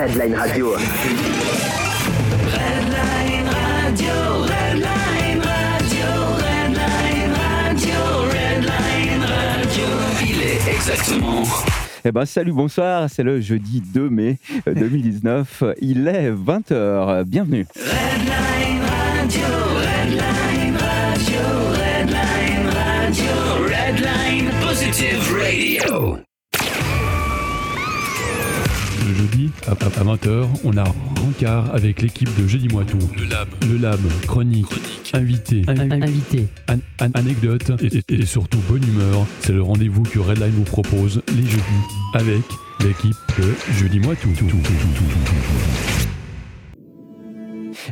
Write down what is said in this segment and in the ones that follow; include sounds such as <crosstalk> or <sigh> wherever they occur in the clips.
Redline Radio. Redline Radio, Redline Radio, Redline Radio, Redline Radio. Il est exactement. Eh ben, salut, bonsoir, c'est le jeudi 2 mai 2019, il est 20h, bienvenue. Redline Radio, Redline Radio, Redline Radio, Redline Positive Radio. Le jeudi, à, 20h, on a Rencard avec l'équipe de Jeudi Moitou. Le Lab. Le Lab, chronique, invité, invité. an- an- anecdote et, et- et surtout bonne humeur. C'est le rendez-vous que Redline vous propose les jeudis avec l'équipe de Jeudi Moitou.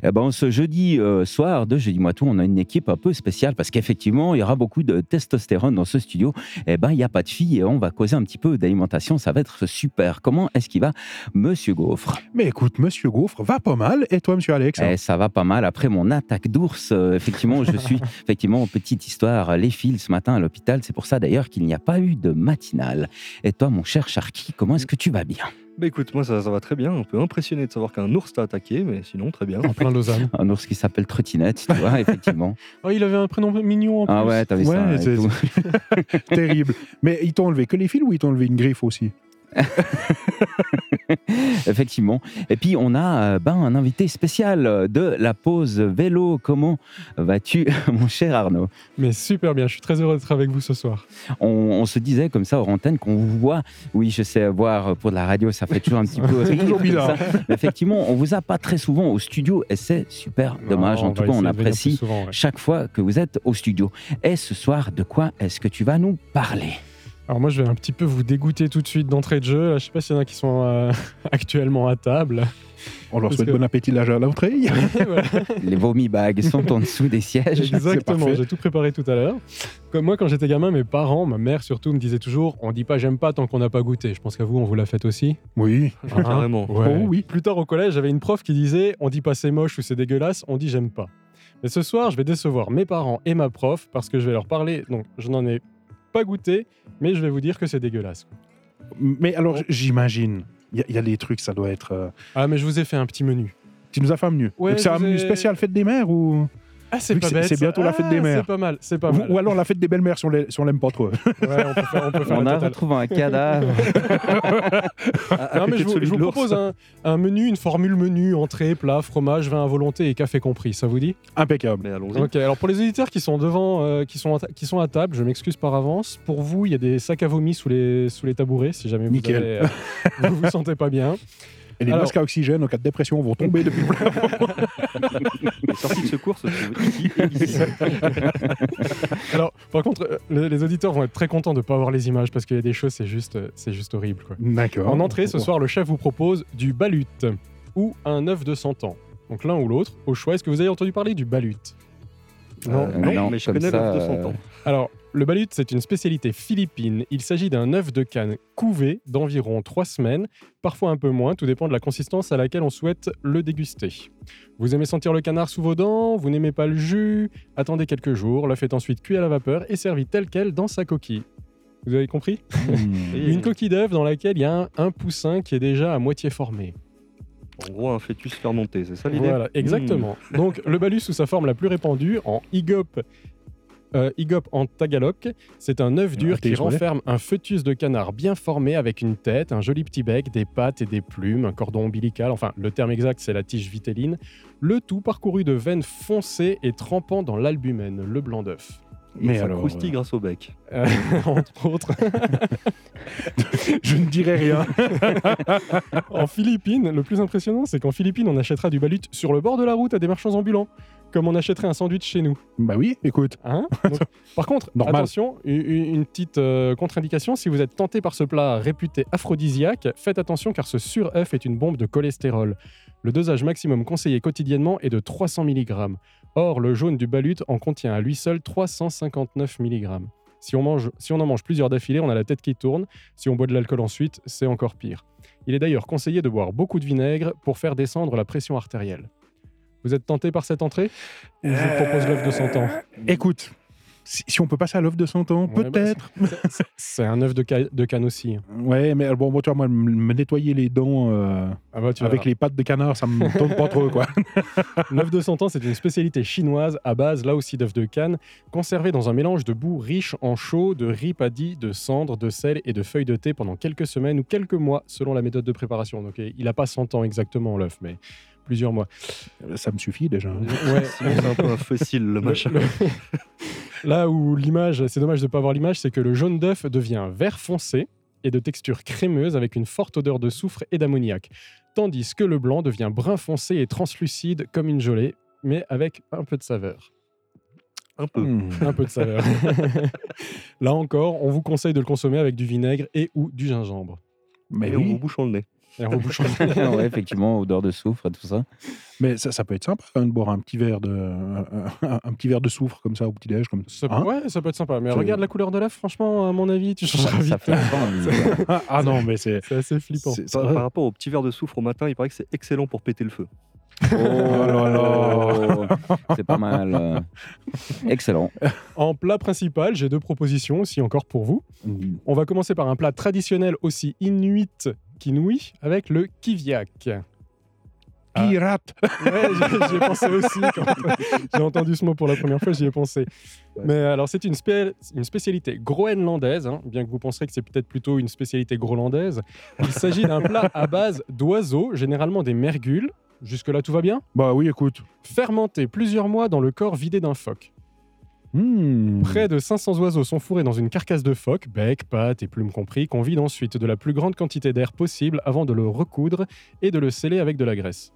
Eh ben, ce jeudi euh, soir de Jeudi Moi Tout, on a une équipe un peu spéciale parce qu'effectivement, il y aura beaucoup de testostérone dans ce studio. Eh ben, il n'y a pas de filles et on va causer un petit peu d'alimentation. Ça va être super. Comment est-ce qu'il va, Monsieur Gaufre? Mais écoute, Monsieur Gaufre va pas mal. Et toi, Monsieur Alex? Eh, ça va pas mal. Après mon attaque d'ours, euh, effectivement, je suis <laughs> effectivement petite histoire. Les fils ce matin à l'hôpital. C'est pour ça d'ailleurs qu'il n'y a pas eu de matinale. Et toi, mon cher Sharky, comment est-ce que tu vas bien? Bah écoute, moi ça, ça va très bien, un peu impressionné de savoir qu'un ours t'a attaqué, mais sinon très bien. En plein Lausanne. <laughs> Un ours qui s'appelle Trottinette, tu vois, <laughs> effectivement. Oh, il avait un prénom mignon en plus. Ah ouais, ça Ouais, tout. <laughs> Terrible. Mais ils t'ont enlevé que les fils ou ils t'ont enlevé une griffe aussi? <laughs> Effectivement. Et puis, on a euh, ben, un invité spécial euh, de la pause vélo. Comment vas-tu, <laughs> mon cher Arnaud? Mais super bien, je suis très heureux d'être avec vous ce soir. on, on se disait comme ça hors antenne qu'on vous voit. Oui, je sais, voir pour de la radio, ça fait toujours un petit <laughs> peu rire. toujours bizarre. Effectivement, on vous a pas très souvent au studio et c'est super dommage. Non, en tout cas, on apprécie plus souvent, ouais. chaque fois que vous êtes au studio. Et ce soir, de quoi est-ce que tu vas nous parler? Alors moi, je vais un petit peu vous dégoûter tout de suite d'entrée de jeu. Là, je sais pas s'il y en a qui sont euh, <laughs> actuellement à table. On leur Parce souhaite que- bon appétit là à l'entrée. Voilà. Les vomi bags sont en dessous des sièges. Exactement, j'ai tout préparé tout à l'heure. Comme moi, quand j'étais gamin, mes parents, ma mère surtout, me disaient toujours on dit pas j'aime pas tant qu'on n'a pas goûté. Je pense qu'à vous, on vous l'a fait aussi. Oui. Hein Carrément. Ouais. Oh oui. Plus tard au collège, j'avais une prof qui disait on dit pas c'est moche ou c'est dégueulasse, on dit j'aime pas. Mais ce soir, je vais décevoir mes parents et ma prof parce que je vais leur parler. Donc, je n'en ai pas goûté, mais je vais vous dire que c'est dégueulasse. Mais alors, j'imagine, il y, a- il y a des trucs, ça doit être. euh, Ah, mais je vous ai fait un petit menu. Tu nous as fait un menu. Ouais, Donc, c'est un ai- menu spécial fête des mères ou... Ah, c'est pas bête. c'est bientôt la fête des Ah, mères. C'est pas mal, c'est pas mal. ou alors la fête des belles-mères si on si on l'aime pas trop. Ouais, on peut faire, on peut faire On a retrouvé un cadavre. <laughs> Non, mais je vous, je vous propose un, un menu, une formule menu, entrée, plat, fromage, vin à volonté et café compris. Ça vous dit? Impeccable. Mais allons-y. Ok, alors pour les auditeurs qui sont devant, euh, qui, sont qui sont à table, je m'excuse par avance. Pour vous, il y a des sacs à vomi sous les, sous les tabourets, si jamais vous Nickel. avez, euh, vous vous sentez pas bien. <laughs> Et les Alors- masques à oxygène en cas de dépression vont tomber depuis le plafond. <laughs> Les sorties de secours se trouvent ici et ici. Alors, par contre, euh, les, les auditeurs vont être très contents de pas avoir les images parce qu'il y a des choses, c'est juste, euh, c'est juste horrible. D'accord. En entrée, ce soir, le chef vous propose du balut ou un œuf de 100 ans. Donc l'un ou l'autre, au choix. Est-ce que vous avez entendu parler du balut? Non. Euh, non, mais je connais l'œuf de 100 euh, ans. Alors, le balut, c'est une spécialité philippine. Il s'agit d'un œuf de canne couvé d'environ 3 semaines, parfois un peu moins, tout dépend de la consistance à laquelle on souhaite le déguster. Vous aimez sentir le canard sous vos dents, vous n'aimez pas le jus, attendez quelques jours, l'œuf est ensuite cuit à la vapeur et servi tel quel dans sa coquille. Vous avez compris? Et Une coquille d'œuf dans laquelle il y a un, un poussin qui est déjà à moitié formé. En gros, un fœtus fermenté, c'est ça l'idée? Voilà, exactement. Donc, le balut sous sa forme la plus répandue, en igop, euh, igop en tagalog, c'est un œuf dur Ah, qui renferme un fœtus de canard bien formé avec une tête, un joli petit bec, des pattes et des plumes, un cordon ombilical, enfin, le terme exact, c'est la tige vitelline, le tout parcouru de veines foncées et trempant dans l'albumène, le blanc d'œuf. Mais ça alors, croustille euh, grâce au bec. Euh, <laughs> entre autres. <laughs> Je ne dirai rien. <laughs> en Philippines, le plus impressionnant, c'est qu'en Philippines, on achètera du balut sur le bord de la route à des marchands ambulants, comme on achèterait un sandwich chez nous. bah oui, écoute. Hein Donc, par contre, Normal. attention, une petite euh, contre-indication, si vous êtes tenté par ce plat réputé aphrodisiaque, faites attention car ce sur-œuf est une bombe de cholestérol. Le dosage maximum conseillé quotidiennement est de 300 mg. Or, le jaune du balut en contient à lui seul 359 mg. Si on, mange, si on en mange plusieurs d'affilée, on a la tête qui tourne. Si on boit de l'alcool ensuite, c'est encore pire. Il est d'ailleurs conseillé de boire beaucoup de vinaigre pour faire descendre la pression artérielle. Vous êtes tenté par cette entrée? Je vous propose l'œuf de 100 ans. Écoute, si, si on peut passer à l'œuf de 100 ans, Ouais, bah, peut-être. <laughs> C'est- C'est un œuf de, ca- de canne aussi. ouais, mais bon, moi, tu vois, moi, me nettoyer les dents euh, Ah bah, tu avec les pattes de canard, ça me tombe pas trop, quoi. <laughs> L'œuf de 100 ans, c'est une spécialité chinoise à base, là aussi, d'œuf de canne, conservé dans un mélange de boue riche en chaux, de riz paddy, de cendres, de sel et de feuilles de thé pendant quelques semaines ou quelques mois, selon la méthode de préparation. Donc, il n'a pas 100 ans exactement, l'œuf, mais plusieurs mois. ça me suffit déjà. Ouais, Sinon, <laughs> c'est un peu un fossile, le machin. Le- Là où l'image, c'est dommage de ne pas voir l'image, c'est que le jaune d'œuf devient vert foncé et de texture crémeuse avec une forte odeur de soufre et d'ammoniac, tandis que le blanc devient brun foncé et translucide comme une gelée, mais avec un peu de saveur. Un peu. Hmm. Un peu de saveur. <laughs> Là encore, on vous conseille de le consommer avec du vinaigre et ou du gingembre. Mais Et on oui, vous bouche le nez. Et on rebouche. <laughs> ouais, effectivement, odeur de soufre et tout ça. mais ça, ça peut être sympa quand même de boire un petit verre de, un, petit verre de soufre comme ça au petit déj, comme Ça, Hein ouais, ça peut être sympa. Mais regarde la couleur de l'œuf, franchement, à mon avis, tu Ça, changeras ça vite. fait envie, quoi. <laughs> ah, ah non, mais c'est. Assez flippant. c'est- Par, par rapport au petit verre de soufre au matin, il paraît que c'est excellent pour péter le feu. Oh là là. <laughs> C'est pas mal. Excellent. En plat principal, j'ai deux propositions aussi encore pour vous. On va commencer par un plat traditionnel aussi inuit qu'inouï avec le kiviak. Ah. Pirate <laughs> Ouais, j'y j'y ai pensé aussi. Quand j'ai entendu ce mot pour la première fois, j'y ai pensé. Mais alors, c'est une, spé- une spécialité groenlandaise, hein, bien que vous penserez que c'est peut-être plutôt une spécialité groenlandaise. Il s'agit d'un plat à base d'oiseaux, généralement des mergules. Jusque-là, tout va bien? Bah oui, écoute. Fermenté plusieurs mois dans le corps vidé d'un phoque. Hmm. Près de 500 oiseaux sont fourrés dans une carcasse de phoque, bec, pattes et plumes compris, qu'on vide ensuite de la plus grande quantité d'air possible avant de le recoudre et de le sceller avec de la graisse.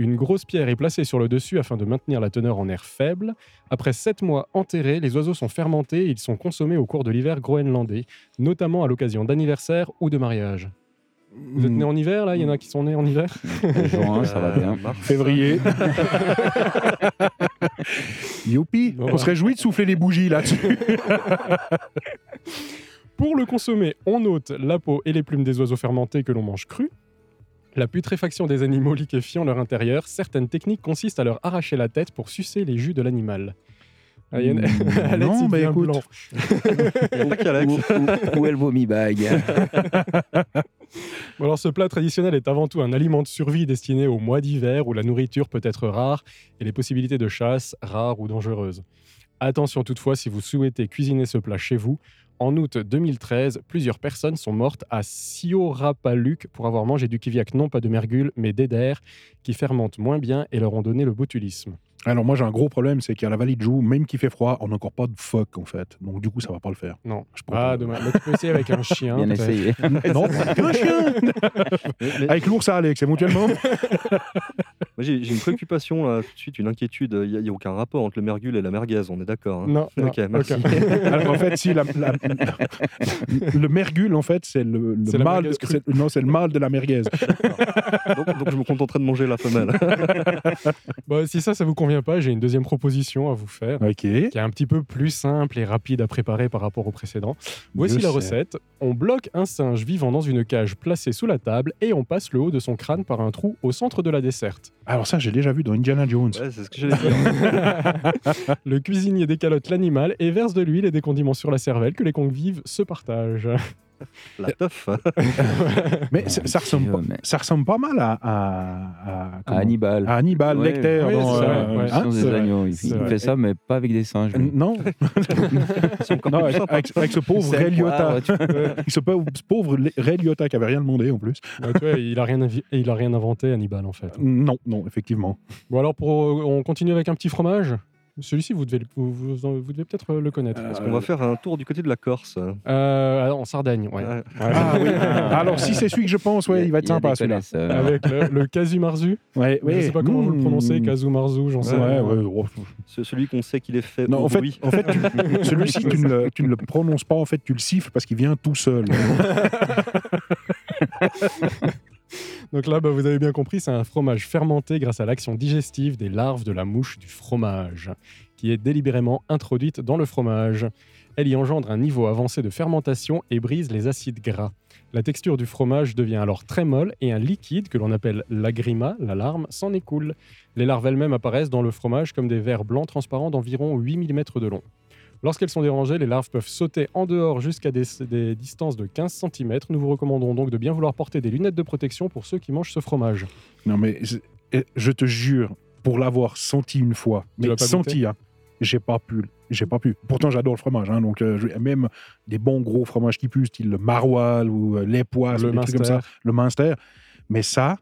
Une grosse pierre est placée sur le dessus afin de maintenir la teneur en air faible. Après 7 mois enterrés, les oiseaux sont fermentés et ils sont consommés au cours de l'hiver groenlandais, notamment à l'occasion d'anniversaires ou de mariages. Vous êtes Hmm. nés en hiver là? Il y en a qui sont nés en hiver? <laughs> Juin, ça va Euh, bien. mars. Février. <laughs> Youpi On se réjouit de souffler les bougies là-dessus. <laughs> Pour le consommer, on ôte la peau et les plumes des oiseaux fermentés que l'on mange crus. La putréfaction des animaux liquéfiant leur intérieur, certaines techniques consistent à leur arracher la tête pour sucer les jus de l'animal. Ah, il y en a- Alex, non, bah écoute. blanc. Où, où- où elle vomit bague <laughs> Bon, alors, ce plat traditionnel est avant tout un aliment de survie destiné au mois d'hiver où la nourriture peut être rare et les possibilités de chasse rares ou dangereuses. Attention toutefois, si vous souhaitez cuisiner ce plat chez vous, en août 2013, plusieurs personnes sont mortes à Siorapaluk pour avoir mangé du kiviak non pas de mergule mais d'éder qui fermentent moins bien et leur ont donné le botulisme. Alors moi j'ai un gros problème, c'est qu'à la vallée de Joux, même qu'il fait froid, on n'a encore pas de phoque en fait. Donc du coup ça va pas le faire. Non. Je Ah, pas- dommage. Mais tu peux essayer avec un <laughs> chien. Bien essayé. <laughs> non, un chien <laughs> Avec l'ours à Alex, éventuellement. Moi, j'ai j'ai une préoccupation, là, tout de suite, une inquiétude. Il n'y a, aucun rapport entre le mergule et la merguez, on est d'accord. hein Non, non, Ok, merci. Alors en fait, si la, la- le mergule en fait, c'est le, le mâle. Non, c'est le mâle de la merguez. donc, donc je me contenterai de manger la femelle. Bon, si ça, ça vous convient pas, j'ai une deuxième proposition à vous faire. Ok. qui est un petit peu plus simple et rapide à préparer par rapport au précédent. Voici Je la sais. recette. On bloque un singe vivant dans une cage placée sous la table et on passe le haut de son crâne par un trou au centre de la desserte. Alors ça, j'ai déjà vu dans Indiana Jones. Ouais, c'est ce que j'allais dire. <laughs> Le cuisinier décalote l'animal et verse de l'huile et des condiments sur la cervelle que les convives se partagent. La teuf. <laughs> Mais ça, ça ressemble mais- ça ressemble pas mal à, à, à- À Hannibal. à Hannibal Ouais, Lecter. ouais, dans, euh, ouais. hein, c'est des agneaux. Il, il fait ça, mais pas avec des singes. Euh. Non, <laughs> non avec, avec- avec ce pauvre Ray Liotta. ce pauvre, Ray Liotta qui avait rien demandé en plus. Ouais, il a rien, il a rien inventé, Hannibal, en fait. Non, non, effectivement. Bon, alors, pour, on continue avec un petit fromage? Celui-ci, vous devez, le- vous, vous- vous devez peut-être le connaître. Euh, parce que- On va faire un tour du côté de la Corse. Euh, en Sardaigne, ouais. Ouais. Ouais. Ah oui. <laughs> Alors si c'est celui que je pense, ouais, il va être sympa celui-là. euh, Avec le, le casu marzu. Ouais, Je sais pas comment vous le prononcez, Mmh. casu marzu, j'en sais Ouais, rien. ouais, ouais. Ce- Celui qu'on sait qu'il est fait Non, au en fait, bruit. en fait tu- <laughs> celui-ci, tu, ne le- tu ne le prononces pas, en fait, tu le siffles parce qu'il vient tout seul. <laughs> <laughs> Donc là, bah, vous avez bien compris, c'est un fromage fermenté grâce à l'action digestive des larves de la mouche du fromage, qui est délibérément introduite dans le fromage. Elle y engendre un niveau avancé de fermentation et brise les acides gras. La texture du fromage devient alors très molle et un liquide que l'on appelle l'agrima, la larme, s'en écoule. Les larves elles-mêmes apparaissent dans le fromage comme des vers blancs transparents d'environ 8 mm de long. Lorsqu'elles sont dérangées, les larves peuvent sauter en dehors jusqu'à des, des distances de 15 cm. Nous vous recommandons donc de bien vouloir porter des lunettes de protection pour ceux qui mangent ce fromage. Non, mais je, eh, je te jure, pour l'avoir senti une fois, mais senti, hein, j'ai pas pu. J'ai pas pu. Pourtant, j'adore le fromage. hein, donc, euh, même des bons gros fromages qui puent, style le maroilles ou euh, les poisses, le ou des trucs comme ça, Munster, le Munster. Mais ça,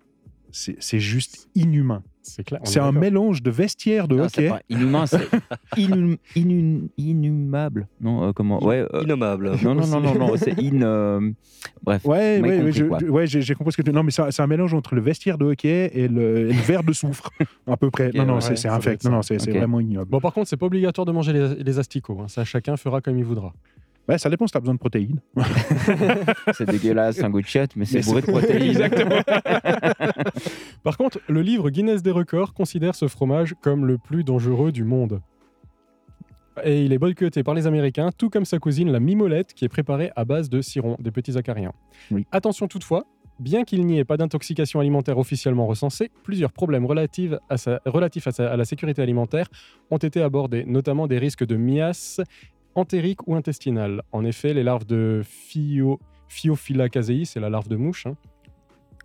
c'est c'est juste inhumain. c'est un d'accord. mélange de vestiaire de c'est hockey. pas inhumain, c'est <laughs> inhum- inhum- inhumable. Non, euh, comment Ouais. euh, Innommable. non, non, non, non, non, <laughs> c'est in. euh, bref. Ouais, ouais, ouais, compris, je- ouais, j'ai j'ai compris ce que tu. Non, mais c'est un- c'est un mélange entre le vestiaire de hockey et le, et le verre de soufre, à peu près. Non, non, ouais, c'est infect. Non, non, c'est vraiment ignoble. Bon, par contre, c'est pas obligatoire de manger les, les asticots. hein. Ça, chacun fera comme il voudra. Ouais, ça dépend si tu as besoin de protéines. <laughs> C'est dégueulasse, un goût de chiotte, mais c'est bourré de protéines. Exactement. <laughs> Par contre, le livre Guinness des records considère ce fromage comme le plus dangereux du monde. Et il est boycotté par les Américains, tout comme sa cousine la mimolette, qui est préparée à base de ciron, des petits acariens. Oui. Attention toutefois, bien qu'il n'y ait pas d'intoxication alimentaire officiellement recensée, plusieurs problèmes relatifs à, sa- relatifs à sa- à la sécurité alimentaire ont été abordés, notamment des risques de mias entérique ou intestinale. En effet, les larves de Phio, Pheophila casei, c'est la larve de mouche, hein,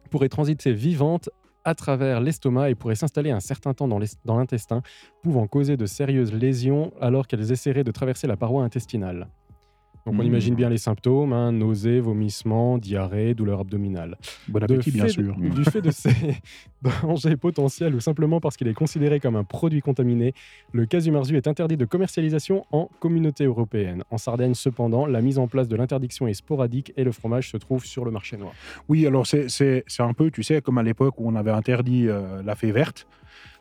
pourraient transiter vivantes à travers l'estomac et pourraient s'installer un certain temps dans l'intestin, pouvant causer de sérieuses lésions alors qu'elles essaieraient de traverser la paroi intestinale. Donc on Hmm. imagine bien les symptômes, hein, nausées, vomissements, diarrhée, douleur abdominale. Bon appétit, bien sûr. de- du fait de ces <laughs> dangers potentiels ou simplement parce qu'il est considéré comme un produit contaminé, le casumarzu est interdit de commercialisation en communauté européenne. En Sardaigne, cependant, la mise en place de l'interdiction est sporadique et le fromage se trouve sur le marché noir. Oui, alors c'est- un peu, tu sais, comme à l'époque où on avait interdit euh, la fée verte,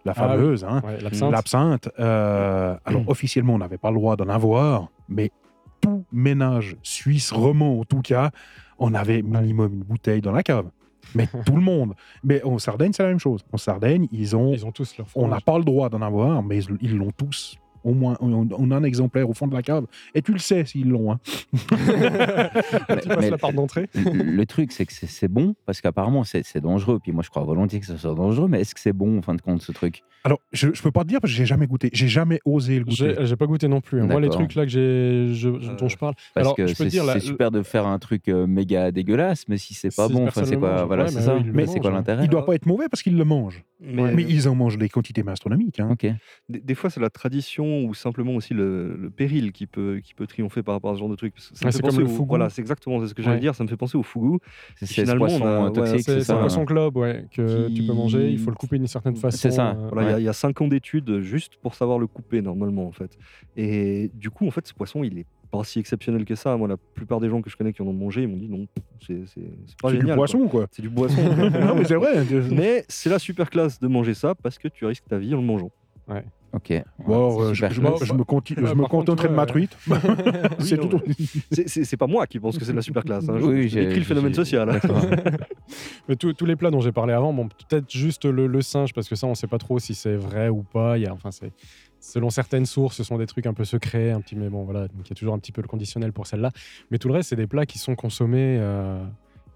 la Ah fameuse, hein, Ouais, l'absinthe. euh, alors officiellement, on n'avait pas le droit d'en avoir, mais tout ménage suisse roman, en tout cas, on avait minimum une bouteille dans la cave. Mais <laughs> tout le monde. Mais en Sardaigne, c'est la même chose. En Sardaigne, ils ont, Ils ont tous leur on n'a pas le droit d'en avoir, mais ils l'ont tous. Au moins, on, on a un exemplaire au fond de la cave. Et tu le sais s'ils l'ont. Hein. <laughs> tu passes la porte d'entrée. le, le truc, c'est que c'est- bon, parce qu'apparemment, c'est dangereux. Puis moi, je crois volontiers que ce soit dangereux, mais est-ce que c'est bon, en fin de compte, ce truc? Alors, je, je peux pas te dire parce que j'ai jamais goûté. J'ai jamais osé le goûter. J'ai pas goûté non plus. hein. Moi, les trucs là que j'ai, je- je- dont je parle. Parce Alors, que je peux c'est dire, la- c'est super de faire un truc euh, méga dégueulasse, mais si c'est pas bon, c'est quoi Voilà, ouais, c'est ça. Mais c'est quoi hein. l'intérêt Il doit pas être mauvais parce qu'ils le mangent. Mais, ils en mangent des quantités astronomiques. Hein. Des fois, c'est la tradition ou simplement aussi le, le péril qui peut, qui peut triompher par rapport à ce genre de truc. Ouais, c'est comme le au- fougou. Voilà, c'est exactement ce que j'allais Ouais. dire. Ça me fait penser au fougou. C'est ce Finalement, poisson on a- euh, ouais, toxique, C'est un poisson globe, ouais, que tu peux manger. Il faut le couper d'une certaine façon. C'est ça. euh, Voilà, il y a- ouais. il y, a 5 ans d'études juste pour savoir le couper normalement en fait. Et du coup, en fait, ce poisson, il est pas si exceptionnel que ça. Moi, la plupart des gens que je connais qui en ont mangé, ils m'ont dit non, c'est pas C'est du génial. poisson, quoi. C'est du poisson. <laughs> non, mais c'est vrai. Mais c'est la super classe de manger ça parce que tu risques ta vie en le mangeant. Ok. Bon, euh, je, me, je me conti- Ouais, je me par contre, contenterai de ma ouais. truite. <laughs> <laughs> c'est non, tout. C'est- C'est c'est pas moi qui pense que c'est de la super classe. Hein. Oui, j'ai- décris le phénomène j'ai- social. hein. <laughs> Mais tous tous les plats dont j'ai parlé avant, bon, peut-être juste le, le singe, parce que ça, on sait pas trop si c'est vrai ou pas. Il y a, enfin, c'est selon certaines sources, ce sont des trucs un peu secrets, un petit, mais bon, voilà, donc il y a toujours un petit peu le conditionnel pour celle-là. Mais tout le reste, c'est des plats qui sont consommés, euh,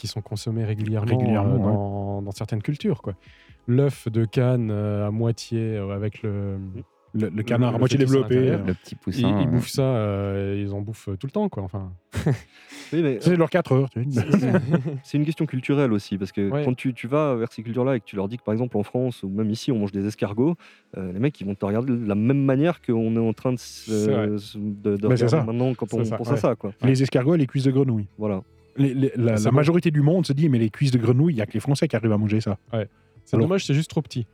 qui sont consommés régulièrement, Régulièrement, euh, ouais. dans, certaines cultures, quoi. L'œuf de canne euh, à moitié euh, avec le, Le, le canard Le à moitié développé. Le petit poussin. ils euh, bouffent ça, euh, ils en bouffent tout le temps, quoi. Enfin, <laughs> Oui, C'est leurs 4 heures. <laughs> c'est une question culturelle aussi parce que Ouais. quand tu, tu vas vers ces cultures-là et que tu leur dis que par exemple en France ou même ici on mange des escargots, euh, les mecs ils vont te regarder de la même manière qu'on est en train de, de, de Mais c'est regarder ça. maintenant quand on ça, pense à ça quoi. Les escargots et les cuisses de grenouille. Voilà. Les- les- la C'est la bon. majorité du monde se dit, mais les cuisses de grenouille, il n'y a que les Français qui arrivent à manger ça. c'est Alors- dommage, c'est juste trop petit.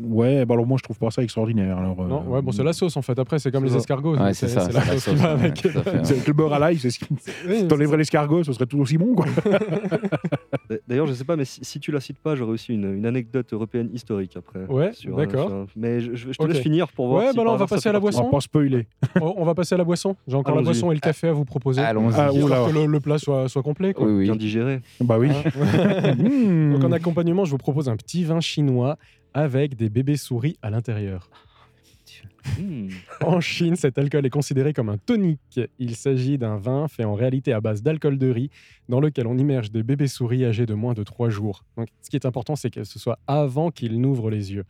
Ouais, bah alors moi je trouve pas ça extraordinaire. Alors, euh, Non, ouais, bon, c'est la sauce en fait. Après, c'est comme c'est les escargots. Ouais, c'est ça. C'est la c'est sauce qui va avec. fait, <laughs> ouais. Le beurre à l'ail, c'est ce qui. Si t'enlèverais l'escargot, ce serait tout aussi bon, quoi. <laughs> D- D'ailleurs je sais pas mais si, si tu la cites pas j'aurais aussi une, une anecdote européenne historique après. Ouais, euh, d'accord. Mais je, te laisse finir pour voir. Ouais, si bah par on va passer à la partie. On boisson. va pas spoiler. <laughs> On va passer à la boisson. J'ai encore la Allons-y. boisson et le café à vous proposer. Allons-y. Ah, Histoire oula. que le, le plat soit, soit complet. Quoi. Oui, oui. Bien digéré. Bah oui. Hein. <laughs> Donc en accompagnement, je vous propose un petit vin chinois avec des bébés souris à l'intérieur. Hmm. En Chine, cet alcool est considéré comme un tonique. Il s'agit d'un vin fait en réalité à base d'alcool de riz dans lequel on immerge des bébés souris âgés de moins de 3 jours. Donc, ce qui est important, c'est que ce soit avant qu'ils n'ouvrent les yeux.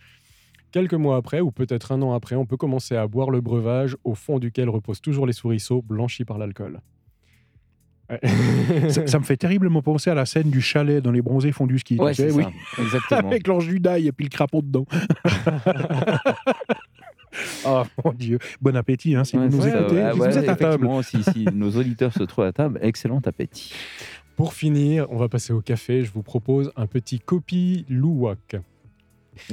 Quelques mois après, ou peut-être un an après, on peut commencer à boire le breuvage au fond duquel reposent toujours les souriceaux blanchis par l'alcool. Ça, ça me fait terriblement penser à la scène du chalet dans les bronzés fondus ski. tu Ouais, sais, c'est oui. ça. Exactement. <laughs> Avec l'ange du et puis le crapaud dedans. <laughs> oh mon Dieu. Bon appétit hein, si Ouais, vous nous écoutez. ouais, Si ouais, vous êtes à table. effectivement, si, si <laughs> nos auditeurs se trouvent à table, excellent appétit. Pour finir, on va passer au café. Je vous propose un petit Kopi Luwak.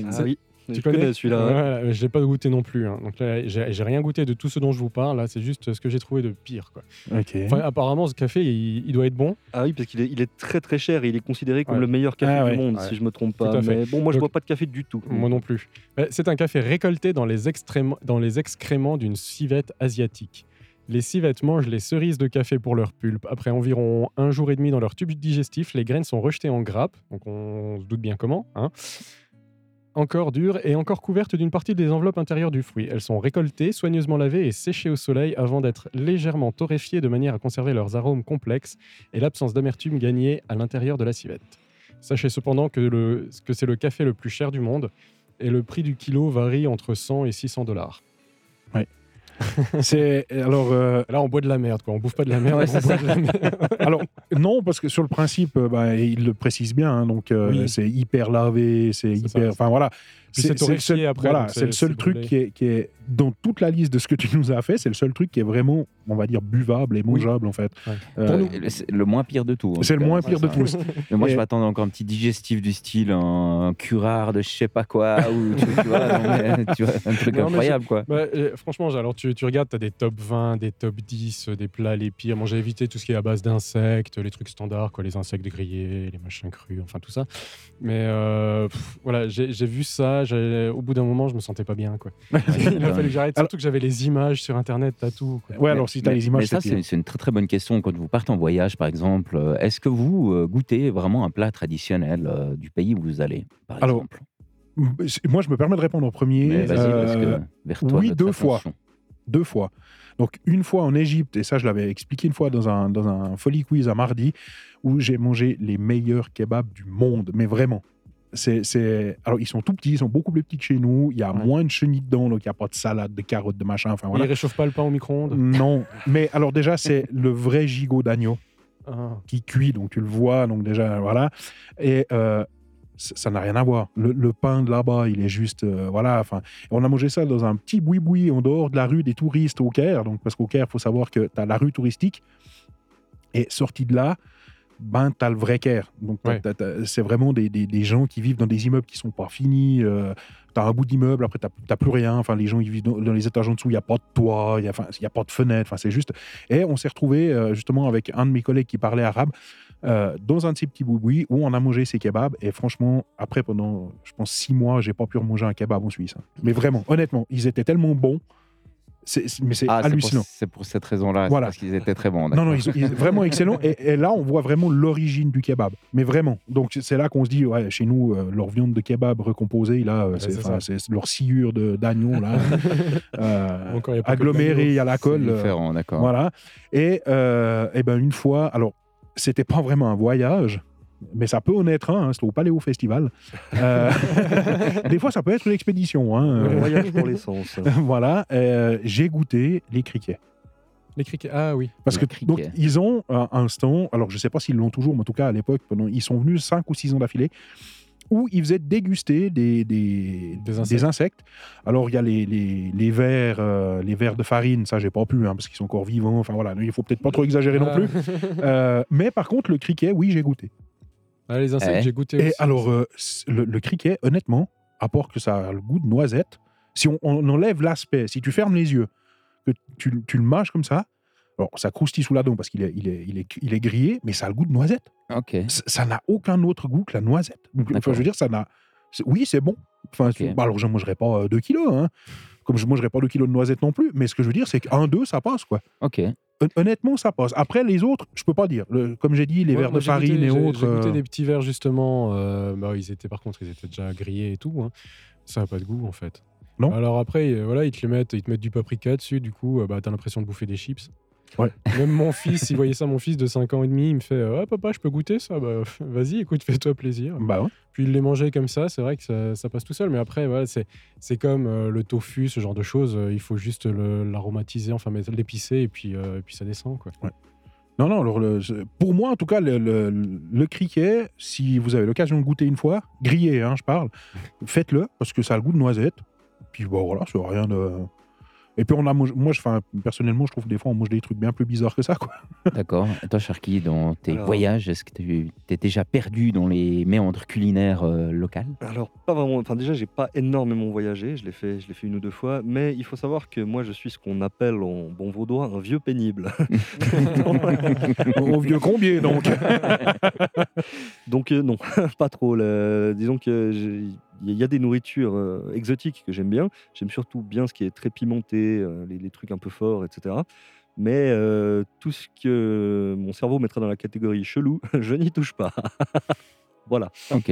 Ah oui, Tu je connais, celui-là. ouais. Je l'ai pas goûté non plus. hein. Donc là, j'ai rien goûté de tout ce dont je vous parle. Là, c'est juste ce que j'ai trouvé de pire. Quoi. Ok. Enfin, apparemment, ce café, il, il doit être bon. Ah oui, parce qu'il est, il est très très cher et il est considéré comme Ouais. le meilleur café Ah du monde, si je me trompe pas. Mais bon, moi je Donc- bois pas de café du tout. Moi non plus. Euh, C'est un café récolté dans les, extrêmes- dans les excréments d'une civette asiatique. Les civettes mangent les cerises de café pour leur pulpe. Après environ un jour et demi dans leur tube digestif, les graines sont rejetées en grappes, donc on se doute bien comment. hein. Encore dures et encore couvertes d'une partie des enveloppes intérieures du fruit. Elles sont récoltées, soigneusement lavées et séchées au soleil avant d'être légèrement torréfiées de manière à conserver leurs arômes complexes et l'absence d'amertume gagnée à l'intérieur de la civette. Sachez cependant que, que c'est le café le plus cher du monde et le prix du kilo varie entre 100 et 600 dollars. <laughs> C'est alors euh, Là, on boit de la merde, quoi. On bouffe pas de la merde, Ouais, on c'est boit ça. de la merde. <laughs> alors non parce que sur le principe euh, bah, il le précise bien hein, donc euh, Oui. c'est hyper lavé c'est hyper enfin voilà c'est le seul, après, voilà donc c'est le seul truc brûlé. qui est, qui est dans toute la liste de ce que tu nous as fait c'est le seul truc qui est vraiment on va dire buvable et Oui. mangeable en fait Ouais. Euh. Euh, le moins pire de tout. c'est le moins pire de tous <laughs> Mais moi, Et- je m'attendais encore un petit digestif du style un curare de je sais pas quoi, ou tu, tu vois, non, mais, tu vois, un truc Non, incroyable, quoi. Bah, euh, franchement, alors tu, tu regardes, tu as des top 20, des top 10, euh, des plats les pires. Moi, j'ai évité tout ce qui est à base d'insectes, les trucs standards, quoi, les insectes grillés, les machins crus, enfin tout ça. Mais euh, pff, voilà, j'ai vu ça. Au bout d'un moment, je me sentais pas bien. Quoi. <laughs> Il a fallu que j'arrête. Surtout que j'avais les images sur Internet, t'as tout. quoi. ouais alors si tu as Mais- les images mais ça, c'est une très très bonne question. Quand vous partez en voyage, par exemple, euh, est-ce que vous euh, goûtez vraiment un plat traditionnel euh, du pays où vous allez, par Alors, exemple moi je me permets de répondre en premier Euh, vers toi, oui, deux fois. attention. deux fois. Donc une fois en Égypte, et ça je l'avais expliqué une fois dans un, dans un Folie Quiz à mardi, où j'ai mangé les meilleurs kebabs du monde, mais vraiment. C'est, c'est... Alors ils sont tout petits, ils sont beaucoup plus petits que chez nous, il y a Ouais. moins de chenilles dedans, donc il n'y a pas de salade, de carottes, de machin, enfin Il voilà. réchauffe pas le pain au micro-ondes? Non, mais alors déjà c'est <laughs> le vrai gigot d'agneau Ah. qui cuit, donc tu le vois, donc déjà voilà. Et euh, ça n'a rien à voir. Le, le pain de là-bas, il est juste, euh, voilà. Enfin, on a mangé ça dans un petit boui-boui en dehors de la rue des touristes au Caire. Donc parce qu'au Caire, il faut savoir que tu as la rue touristique et sorti de là. Ben, t'as le vrai Caire. Donc, Ouais. c'est vraiment des, des- des gens qui vivent dans des immeubles qui sont pas finis. Euh, t'as un bout d'immeuble, après, t'as plus rien. Enfin, les gens, ils vivent dans, dans les étages en dessous, il n'y a pas de toit, il n'y enfin, a pas de fenêtre. Enfin, c'est juste. Et on s'est retrouvé euh, justement avec un de mes collègues qui parlait arabe euh, dans un de ces petits boubouis où on a mangé ces kebabs. Et franchement, après, pendant, je pense, six mois, j'ai pas pu remanger un kebab en Suisse. hein. Mais vraiment, honnêtement, ils étaient tellement bons. Mais c'est Ah, c'est pour, hallucinant. c'est pour cette raison-là, c'est Voilà. parce qu'ils étaient très bons. Non, d'accord. non, ils sont, ils sont vraiment excellents. Et, et là, on voit vraiment l'origine du kebab. Mais vraiment. Donc, c'est là qu'on se dit, ouais, chez nous, euh, leur viande de kebab recomposée, là, euh, Ouais, c'est, leur sciure de, d'agneau, là, <laughs> euh, Encore, agglomérée à la C'est colle. euh, différent, d'accord. voilà. Et, euh, et ben, une fois, alors, c'était pas vraiment un voyage. Mais ça peut en être un, hein, c'était au Paléo Festival. Euh, <laughs> des fois, ça peut être une expédition. Hein, Le voyage pour l'essence. <laughs> voilà, euh, j'ai goûté les criquets. Les criquets. Ah oui. Parce Le que donc, ils ont un, un stand, alors je sais pas s'ils l'ont toujours, mais en tout cas à l'époque, pendant, ils sont venus 5 ou 6 ans d'affilée, où ils faisaient déguster des, des, Des insectes. insectes. Alors il y a les, les, les vers, euh, les vers de farine, ça j'ai pas pu, hein, parce qu'ils sont encore vivants, enfin voilà, il faut peut-être pas trop exagérer non Ah. plus. <laughs> Euh, mais par contre, le criquet, oui, j'ai goûté. Ah, les insectes, Eh. j'ai goûté Et aussi. alors, euh, c- le, le criquet, honnêtement, à part que ça a le goût de noisette, si on, on enlève l'aspect, si tu fermes les yeux, que tu, tu le mâches comme ça, alors ça croustille sous la dent parce qu'il est, il est, il est, il est grillé, mais ça a le goût de noisette. Ok. C- Ça n'a aucun autre goût que la noisette. Donc, enfin, D'accord. je veux dire, ça n'a. c'est- Oui, c'est bon. Enfin, bah, alors, je ne mangerai pas 2 kilos, hein. Comme je ne mangerai pas 2 kilos de noisette non plus, mais ce que je veux dire, c'est qu'un, deux, ça passe. quoi. Ok. Hon- Honnêtement, ça passe. Après, les autres, je peux pas dire. Le- comme j'ai dit, les Moi- verres moi, de farine goûté- et j'ai- autres. J'ai goûté euh, des petits verres justement. euh, bah, ils étaient par contre, ils étaient déjà grillés et tout. hein. Ça n'a pas de goût en fait. Non. Alors après, euh, voilà, ils te le mettent, ils te mettent du paprika dessus. Du coup, bah, t'as l'impression de bouffer des chips. Ouais. Même mon fils, il voyait ça, mon fils de 5 ans et demi, il me fait Ah, papa, je peux goûter ça? Bah, vas-y, écoute, fais-toi plaisir. Bah ouais. Puis il les mangeait comme ça, c'est vrai que ça, ça passe tout seul. Mais après, voilà, c'est, comme euh, le tofu, ce genre de choses. euh, il faut juste l'aromatiser, enfin l'épicer et puis, euh, et puis ça descend. Quoi. Non, non, alors le- pour moi, en tout cas, le, le, le criquet, si vous avez l'occasion de goûter une fois, grillé, hein, je parle, faites-le, parce que ça a le goût de noisette. Puis bon, voilà, c'est rien de. Et puis on a moi, je, enfin, personnellement, je trouve que des fois, on mange des trucs bien plus bizarres que ça, quoi. D'accord. Et toi, Sharky, dans tes Alors- voyages, est-ce que tu es déjà perdu dans les méandres culinaires euh, locales? Alors, pas vraiment. Enfin, déjà, j'ai pas énormément voyagé. Je l'ai fait, je l'ai fait une ou deux fois. Mais il faut savoir que moi, je suis ce qu'on appelle en bon vaudois un vieux pénible. <laughs> Au vieux combier, donc. <laughs> Donc, euh, non, <laughs> pas trop. Disons que j'ai- il y a des nourritures euh, exotiques que j'aime bien. J'aime surtout bien ce qui est très pimenté, euh, les, trucs un peu forts, etc. Mais euh, tout ce que mon cerveau mettrait dans la catégorie chelou, <laughs> je n'y touche pas. <laughs> voilà. Ok.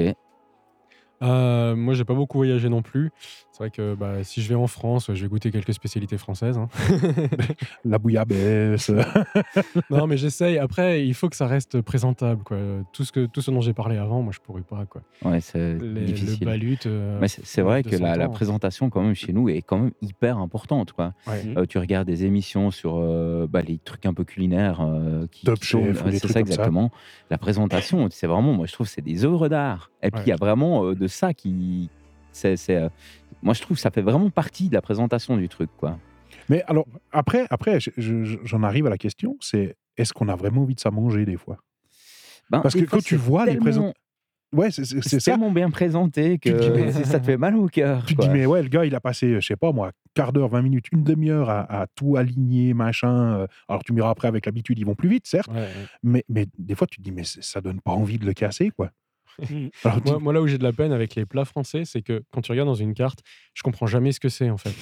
Euh, moi, j'ai pas beaucoup voyagé non plus. C'est vrai que bah, si je vais en France, je vais goûter quelques spécialités françaises. hein. <laughs> La bouillabaisse. <laughs> non, mais j'essaye. Après, il faut que ça reste présentable. Quoi. Tout, ce que, tout ce dont j'ai parlé avant, moi, je pourrais pas. Quoi. Ouais, c'est Les- difficile. Le balut. euh, Mais c'est c'est vrai de que la, 100 la ans. présentation, quand même, chez nous, est quand même hyper importante. Quoi. ouais. Euh, tu regardes des émissions sur euh, bah, les trucs un peu culinaires euh, qui, Top qui tournent. Chef ou Ouais, des c'est trucs ça comme ça. exactement. La présentation, c'est vraiment, moi je trouve, c'est des œuvres d'art. Et puis il y a vraiment euh, de ça qui, c'est, euh, moi je trouve, que ça fait vraiment partie de la présentation du truc, quoi. Mais alors, après, après je- je- j'en arrive à la question, c'est est-ce qu'on a vraiment envie de ça manger des fois? Ben, Parce des que fois, quand tu vois les tellement- présent- Ouais, c'est- tellement bien présenté que mais- <laughs> ça te fait mal au cœur. Tu te dis, mais ouais, le gars, il a passé, je sais pas moi, quart d'heure, 20 minutes, une demi-heure à, à tout aligner, machin. euh, Alors, tu m'iras après, avec l'habitude, ils vont plus vite, certes. Ouais, ouais. Mais, mais des fois, tu te dis, mais ça donne pas envie de le casser, quoi. Alors, tu- Moi, moi, là où j'ai de la peine avec les plats français, c'est que quand tu regardes dans une carte, je comprends jamais ce que c'est en fait.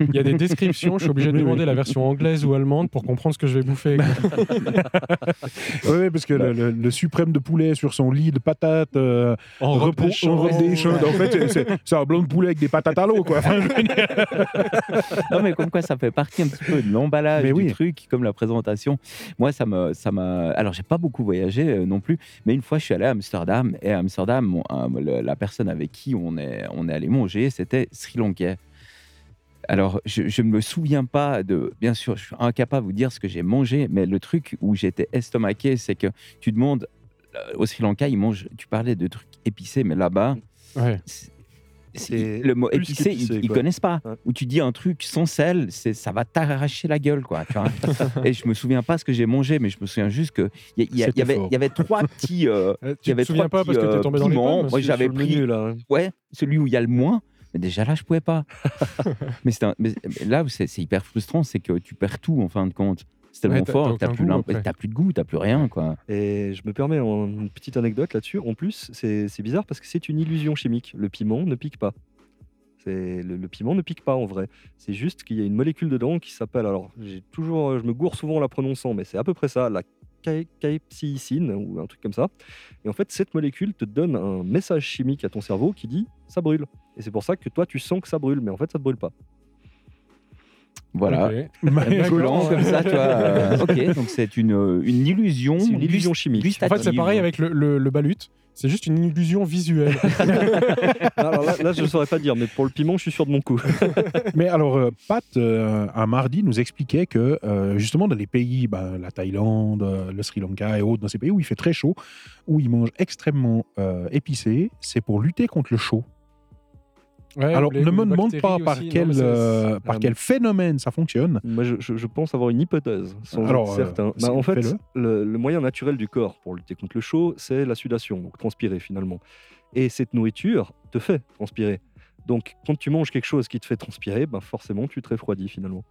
Il y a des descriptions, je suis obligé de <laughs> Oui, oui. demander la version anglaise ou allemande pour comprendre ce que je vais bouffer. Ouais, <laughs> ouais, parce que le, le- le suprême de poulet sur son lit de patates, euh, En robe repos- des en champs. robe des chaudes. En fait, c'est- un blanc de poulet avec des patates à l'eau, quoi. <laughs> Non, mais comme quoi, ça fait partie un petit peu de l'emballage du oui. truc, comme la présentation. Moi, ça me, ça m'a. Alors, j'ai pas beaucoup voyagé euh, non plus, mais une fois, je suis allé à Amsterdam et à Amsterdam, euh, le- la personne avec qui on est, on est allé manger, c'était Sri Lankais. Alors, je ne me souviens pas de. Bien sûr, je suis incapable de vous dire ce que j'ai mangé, mais le truc où j'étais estomaqué, c'est que tu demandes. euh, Au Sri Lanka, ils mangent. Tu parlais de trucs épicés, mais là-bas, Ouais. Le mot épicé, qu'épicé, ils, ils connaissent pas. Ouais. Ou tu dis un truc sans sel, c'est ça va t'arracher la gueule, quoi. Tu vois <laughs> Et je me souviens pas ce que j'ai mangé, mais je me souviens juste que il y, avait, y avait trois petits. euh, <laughs> Euh, il y Tu avait te souviens trois pas parce que petits, t'es euh, tombé dans les pommes Moi, j'avais pris menu, là. ouais, celui où il y a le moins. Mais déjà là, je pouvais pas. <laughs> mais, c'est un- mais- là où c'est c'est hyper frustrant, c'est que tu perds tout en fin de compte. C'est tellement Ouais, t'as- fort, t'as plus, t'as plus de goût, t'as plus rien, quoi. Et je me permets une petite anecdote là-dessus. En plus, c'est c'est bizarre parce que c'est une illusion chimique. Le piment ne pique pas. C'est le, le piment ne pique pas en vrai. C'est juste qu'il y a une molécule dedans qui s'appelle. Alors, j'ai toujours, je me gourre souvent en la prononçant, mais c'est à peu près ça, la ca- capsaïcine ou un truc comme ça. Et en fait, cette molécule te donne un message chimique à ton cerveau qui dit ça brûle. Et c'est pour ça que toi, tu sens que ça brûle, mais en fait, ça te brûle pas. Voilà. <laughs> Collant comme ça, tu vois. euh, ok, donc c'est une, une illusion. C'est une illusion chimique. En fait, c'est pareil avec le, le, le balut. C'est juste une illusion visuelle. <laughs> Alors là, là, je ne saurais pas dire, mais pour le piment, je suis sûr de mon coup. <laughs> Mais alors, euh, Pat, euh, un mardi, nous expliquait que euh, justement dans les pays, ben, la Thaïlande, le Sri Lanka et autres, dans ces pays où il fait très chaud, où ils mangent extrêmement euh, épicé, c'est pour lutter contre le chaud. Ouais, alors, les- ne me demande pas par, aussi. Quel, euh, par Ah, quel phénomène ça fonctionne. Moi, je, pense avoir une hypothèse, sans Alors, être euh, certain. Bah, en fait, le moyen naturel du corps pour lutter contre le chaud, c'est la sudation, donc transpirer finalement. Et cette nourriture te fait transpirer. Donc, quand tu manges quelque chose qui te fait transpirer, ben forcément, tu te refroidis finalement.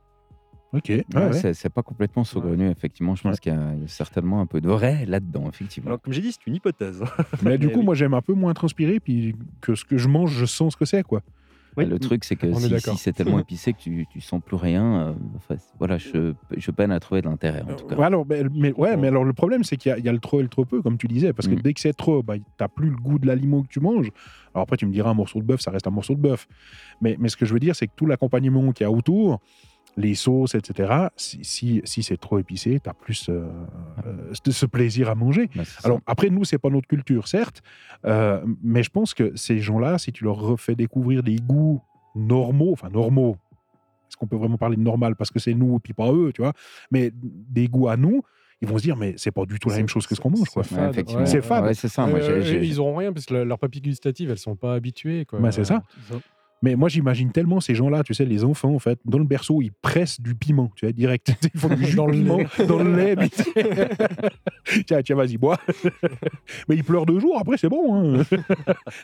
Ok. Ouais, ouais, ouais. c'est- pas complètement saugrenu, effectivement. Je pense Ouais. qu'il y, a il y a certainement un peu de vrai là-dedans, effectivement. Alors, comme j'ai dit, c'est une hypothèse. <laughs> Mais du coup, oui. moi, j'aime un peu moins transpirer, puis que ce que je mange, je sens ce que c'est, quoi. Oui. Le truc, c'est que On si, c'est tellement <laughs> épicé que tu, tu sens plus rien, euh, enfin, voilà, je, je peine à trouver de l'intérêt, en tout cas. Ouais, alors, mais, mais- ouais, mais alors le problème, c'est qu'il y, a- il y a le trop et le trop peu, comme tu disais, parce que Mm. dès que c'est trop, bah, t'as plus le goût de l'aliment que tu manges. Alors après, tu me diras, un morceau de bœuf, ça reste un morceau de bœuf. Mais, mais ce que je veux dire, c'est que tout l'accompagnement qu'il y a autour, les sauces, etc. Si, si, si c'est trop épicé, tu as plus euh, euh, ce ce plaisir à manger. Bah. Alors après, nous, c'est pas notre culture, certes, euh, mais je pense que ces gens-là, si tu leur refais découvrir des goûts normaux, enfin normaux, est-ce qu'on peut vraiment parler de normal parce que c'est nous et puis pas eux, tu vois, mais des goûts à nous, ils vont se dire, mais c'est pas du tout la même chose que ce qu'on mange, quoi. c'est Ouais, fade, effectivement. C'est. Ouais, ça. Moi, ils auront rien parce que leur- leurs papilles gustatives, elles sont pas habituées. Quoi. Bah, c'est ça. Mais moi, j'imagine tellement ces gens-là, tu sais, les enfants, en fait, dans le berceau, ils pressent du piment, tu vois, direct. <laughs> Ils font du jus Dans le piment lait. dans le lait. mais- <laughs> tiens, tiens, vas-y, bois. <laughs> mais ils pleurent deux jours, après, c'est bon. hein.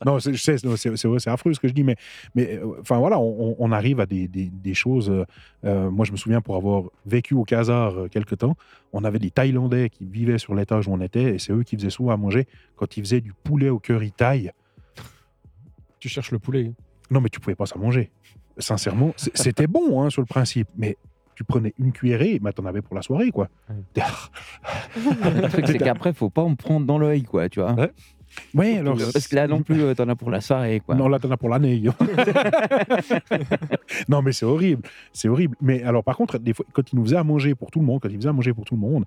non, je sais, c'est affreux ce que je dis, mais, mais euh, enfin voilà, on, on arrive à des, des- des choses. euh, euh, moi, je me souviens pour avoir vécu au Khazar euh, quelque temps, on avait des Thaïlandais qui vivaient sur l'étage où on était, et c'est eux qui faisaient souvent à manger quand ils faisaient du poulet au curry thaï. Tu cherches le poulet. Non, mais tu pouvais pas s'en manger. Sincèrement, c'était bon hein, sur le principe, mais tu prenais une cuillerée, mais t'en avais pour la soirée, quoi. <laughs> Le truc, c'est qu'après, faut pas en prendre dans l'œil, quoi, tu vois. Ouais. Ouais, alors. Parce que là non plus, euh, t'en as pour la soirée, quoi. Non, là, t'en as pour l'année. <laughs> non, mais c'est horrible. C'est horrible. Mais alors, par contre, des fois, quand ils nous faisaient à manger pour tout le monde, quand ils faisaient à manger pour tout le monde,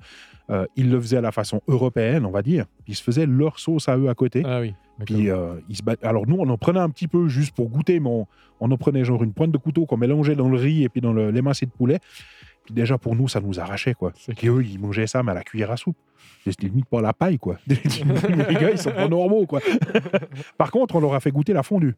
euh, ils le faisaient à la façon européenne, on va dire. Puis ils se faisaient leur sauce à eux à côté. Ah oui. Puis euh, ils se bat- Alors nous, on en prenait un petit peu juste pour goûter, mais on, on en prenait genre une pointe de couteau qu'on mélangeait dans le riz et puis dans le- l'émincé de poulet. Déjà pour nous, ça nous arrachait quoi. Puis eux, ils mangeaient ça mais à la cuillère à soupe. C'est limite pas la paille quoi. <laughs> les gars, ils sont pas normaux quoi. <laughs> Par contre, on leur a fait goûter la fondue.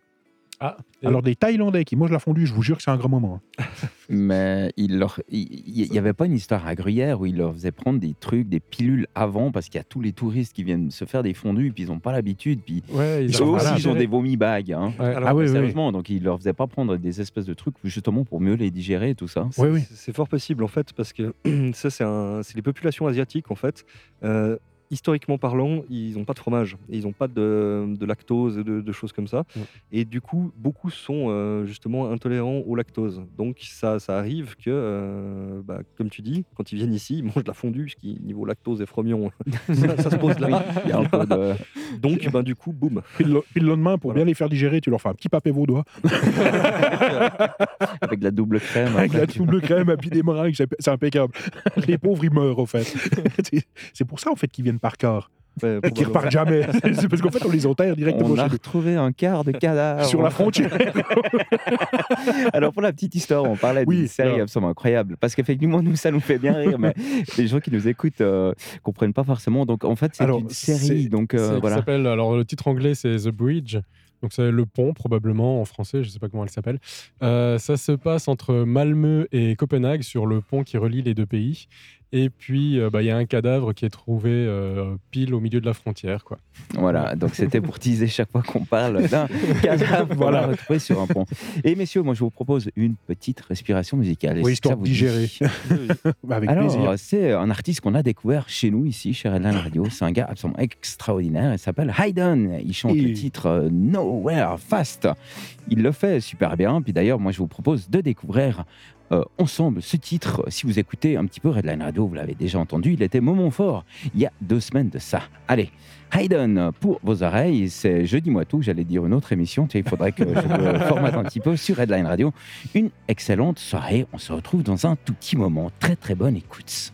Ah, Alors des Thaïlandais qui mangent la fondue, je vous jure que c'est un grand moment. hein. <laughs> Mais il leur, il il y avait pas une histoire à Gruyère où il leur faisait prendre des trucs, des pilules avant parce qu'il y a tous les touristes qui viennent se faire des fondus et puis ils ont pas l'habitude. Puis ouais, Ils eux sont aussi malades. ils ont des vomi bags. Hein. Ouais. Alors, Ah oui, oui, oui. Sérieusement, donc il leur faisait pas prendre des espèces de trucs justement pour mieux les digérer et tout ça. C'est Oui, oui. c'est fort possible en fait, parce que <clears throat> ça, c'est un- c'est les populations asiatiques en fait. euh, historiquement parlant, ils n'ont pas de fromage, et ils n'ont pas de, de lactose, et de, de choses comme ça. Ouais. Et du coup, beaucoup sont euh, justement intolérants au lactose. Donc ça, ça arrive que, euh, bah, comme tu dis, quand ils viennent ici, ils mangent de la fondue, ce qui niveau lactose et fromion, <laughs> ça, ça se pose là. il y a un peu de- <laughs> Donc, ben, du coup, boum. Puis le, lendemain, pour Voilà. bien les faire digérer, tu leur fais un petit papé vaudois <laughs> avec de la double crème. avec après, la double crème et puis des meringues, c'est impeccable. les pauvres, ils meurent, en fait. C'est- C'est pour ça, en fait, qu'ils viennent par. Ouais, <laughs> Qu'ils probablement. repartent jamais. <laughs> C'est parce qu'en fait, on les enterre directement On a retrouvé un quart de cadavre. Sur la frontière. <laughs> Alors pour la petite histoire, on parlait Oui, d'une série alors. absolument incroyable parce qu'effectivement nous ça nous fait bien rire, mais les gens qui nous écoutent euh, comprennent pas forcément. Donc en fait c'est une série, donc euh, qui voilà. s'appelle- alors le titre anglais c'est The Bridge. Donc c'est le pont probablement en français, je sais pas comment elle s'appelle. Euh, ça se passe entre Malmö et Copenhague sur le pont qui relie les deux pays. Et puis euh, bah, il y a un cadavre qui est trouvé euh, pile au milieu de la frontière quoi. Voilà, donc c'était pour teaser chaque fois qu'on parle d'un <laughs> cadavre Voilà. retrouvé sur un pont. Et messieurs, moi je vous propose une petite respiration musicale. Oui, histoire de digérer. <laughs> Avec plaisir. C'est un artiste qu'on a découvert chez nous, ici, chez Redline Radio. C'est un gars absolument extraordinaire. Il s'appelle Hayden. Il chante Et- le titre euh, Nowhere Fast. Il le fait super bien. Puis d'ailleurs, moi, je vous propose de découvrir euh, ensemble ce titre. Si vous écoutez un petit peu Redline Radio, vous l'avez déjà entendu. Il était moment fort il y a deux semaines de ça. Allez. Hayden, pour vos oreilles, c'est Jeudi moi tout, j'allais dire une autre émission, tu sais, il faudrait que je <laughs> le formate un petit peu sur Redline Radio. Une excellente soirée, on se retrouve dans un tout petit moment. Très très bonne écoute.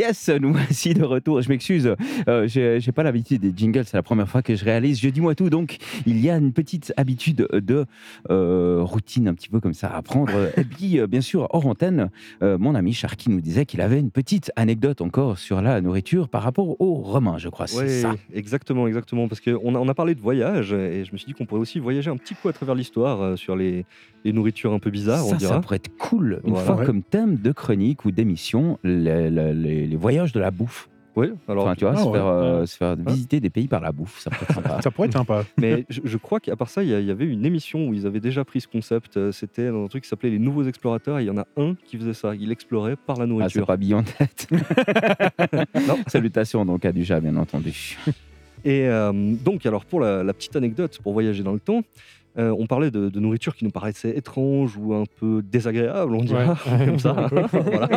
Yes, nous <laughs> voici de retour. Je m'excuse, euh, j'ai pas l'habitude des jingles, c'est la première fois que je réalise. Je dis-moi tout, donc il y a une petite habitude de euh, routine un petit peu comme ça à prendre. Et puis, euh, bien sûr, hors antenne, euh, mon ami Sharky nous disait qu'il avait une petite anecdote encore sur la nourriture par rapport aux Romains, je crois. C'est Ouais, ça. exactement, exactement. Parce qu'on a, on a parlé de voyage et je me suis dit qu'on pourrait aussi voyager un petit peu à travers l'histoire euh, sur les, les nourritures un peu bizarres, on ça, dira. ça pourrait être cool, une Voilà. fois Ouais. comme thème de chronique ou d'émission, les, les- les- les voyages de la bouffe. Oui, alors, Enfin, tu vois, Ah se, ouais. faire, euh, se faire visiter des pays par la bouffe, ça pourrait être sympa. <laughs> Ça pourrait être sympa. <laughs> mais je, je crois qu'à part ça, il y, avait une émission où ils avaient déjà pris ce concept. euh, C'était dans un truc qui s'appelait Les Nouveaux Explorateurs et il y en a un qui faisait ça. Il explorait par la Ah, c'est nourriture. pas Beyond Tête. <laughs> Non. Salutations donc à Duja, bien entendu. Et euh, donc, alors pour la, la petite anecdote, pour voyager dans le temps, euh, on parlait de, de nourriture qui nous paraissait étrange ou un peu désagréable, on dira, Ouais. <laughs> comme ça. <laughs> voilà.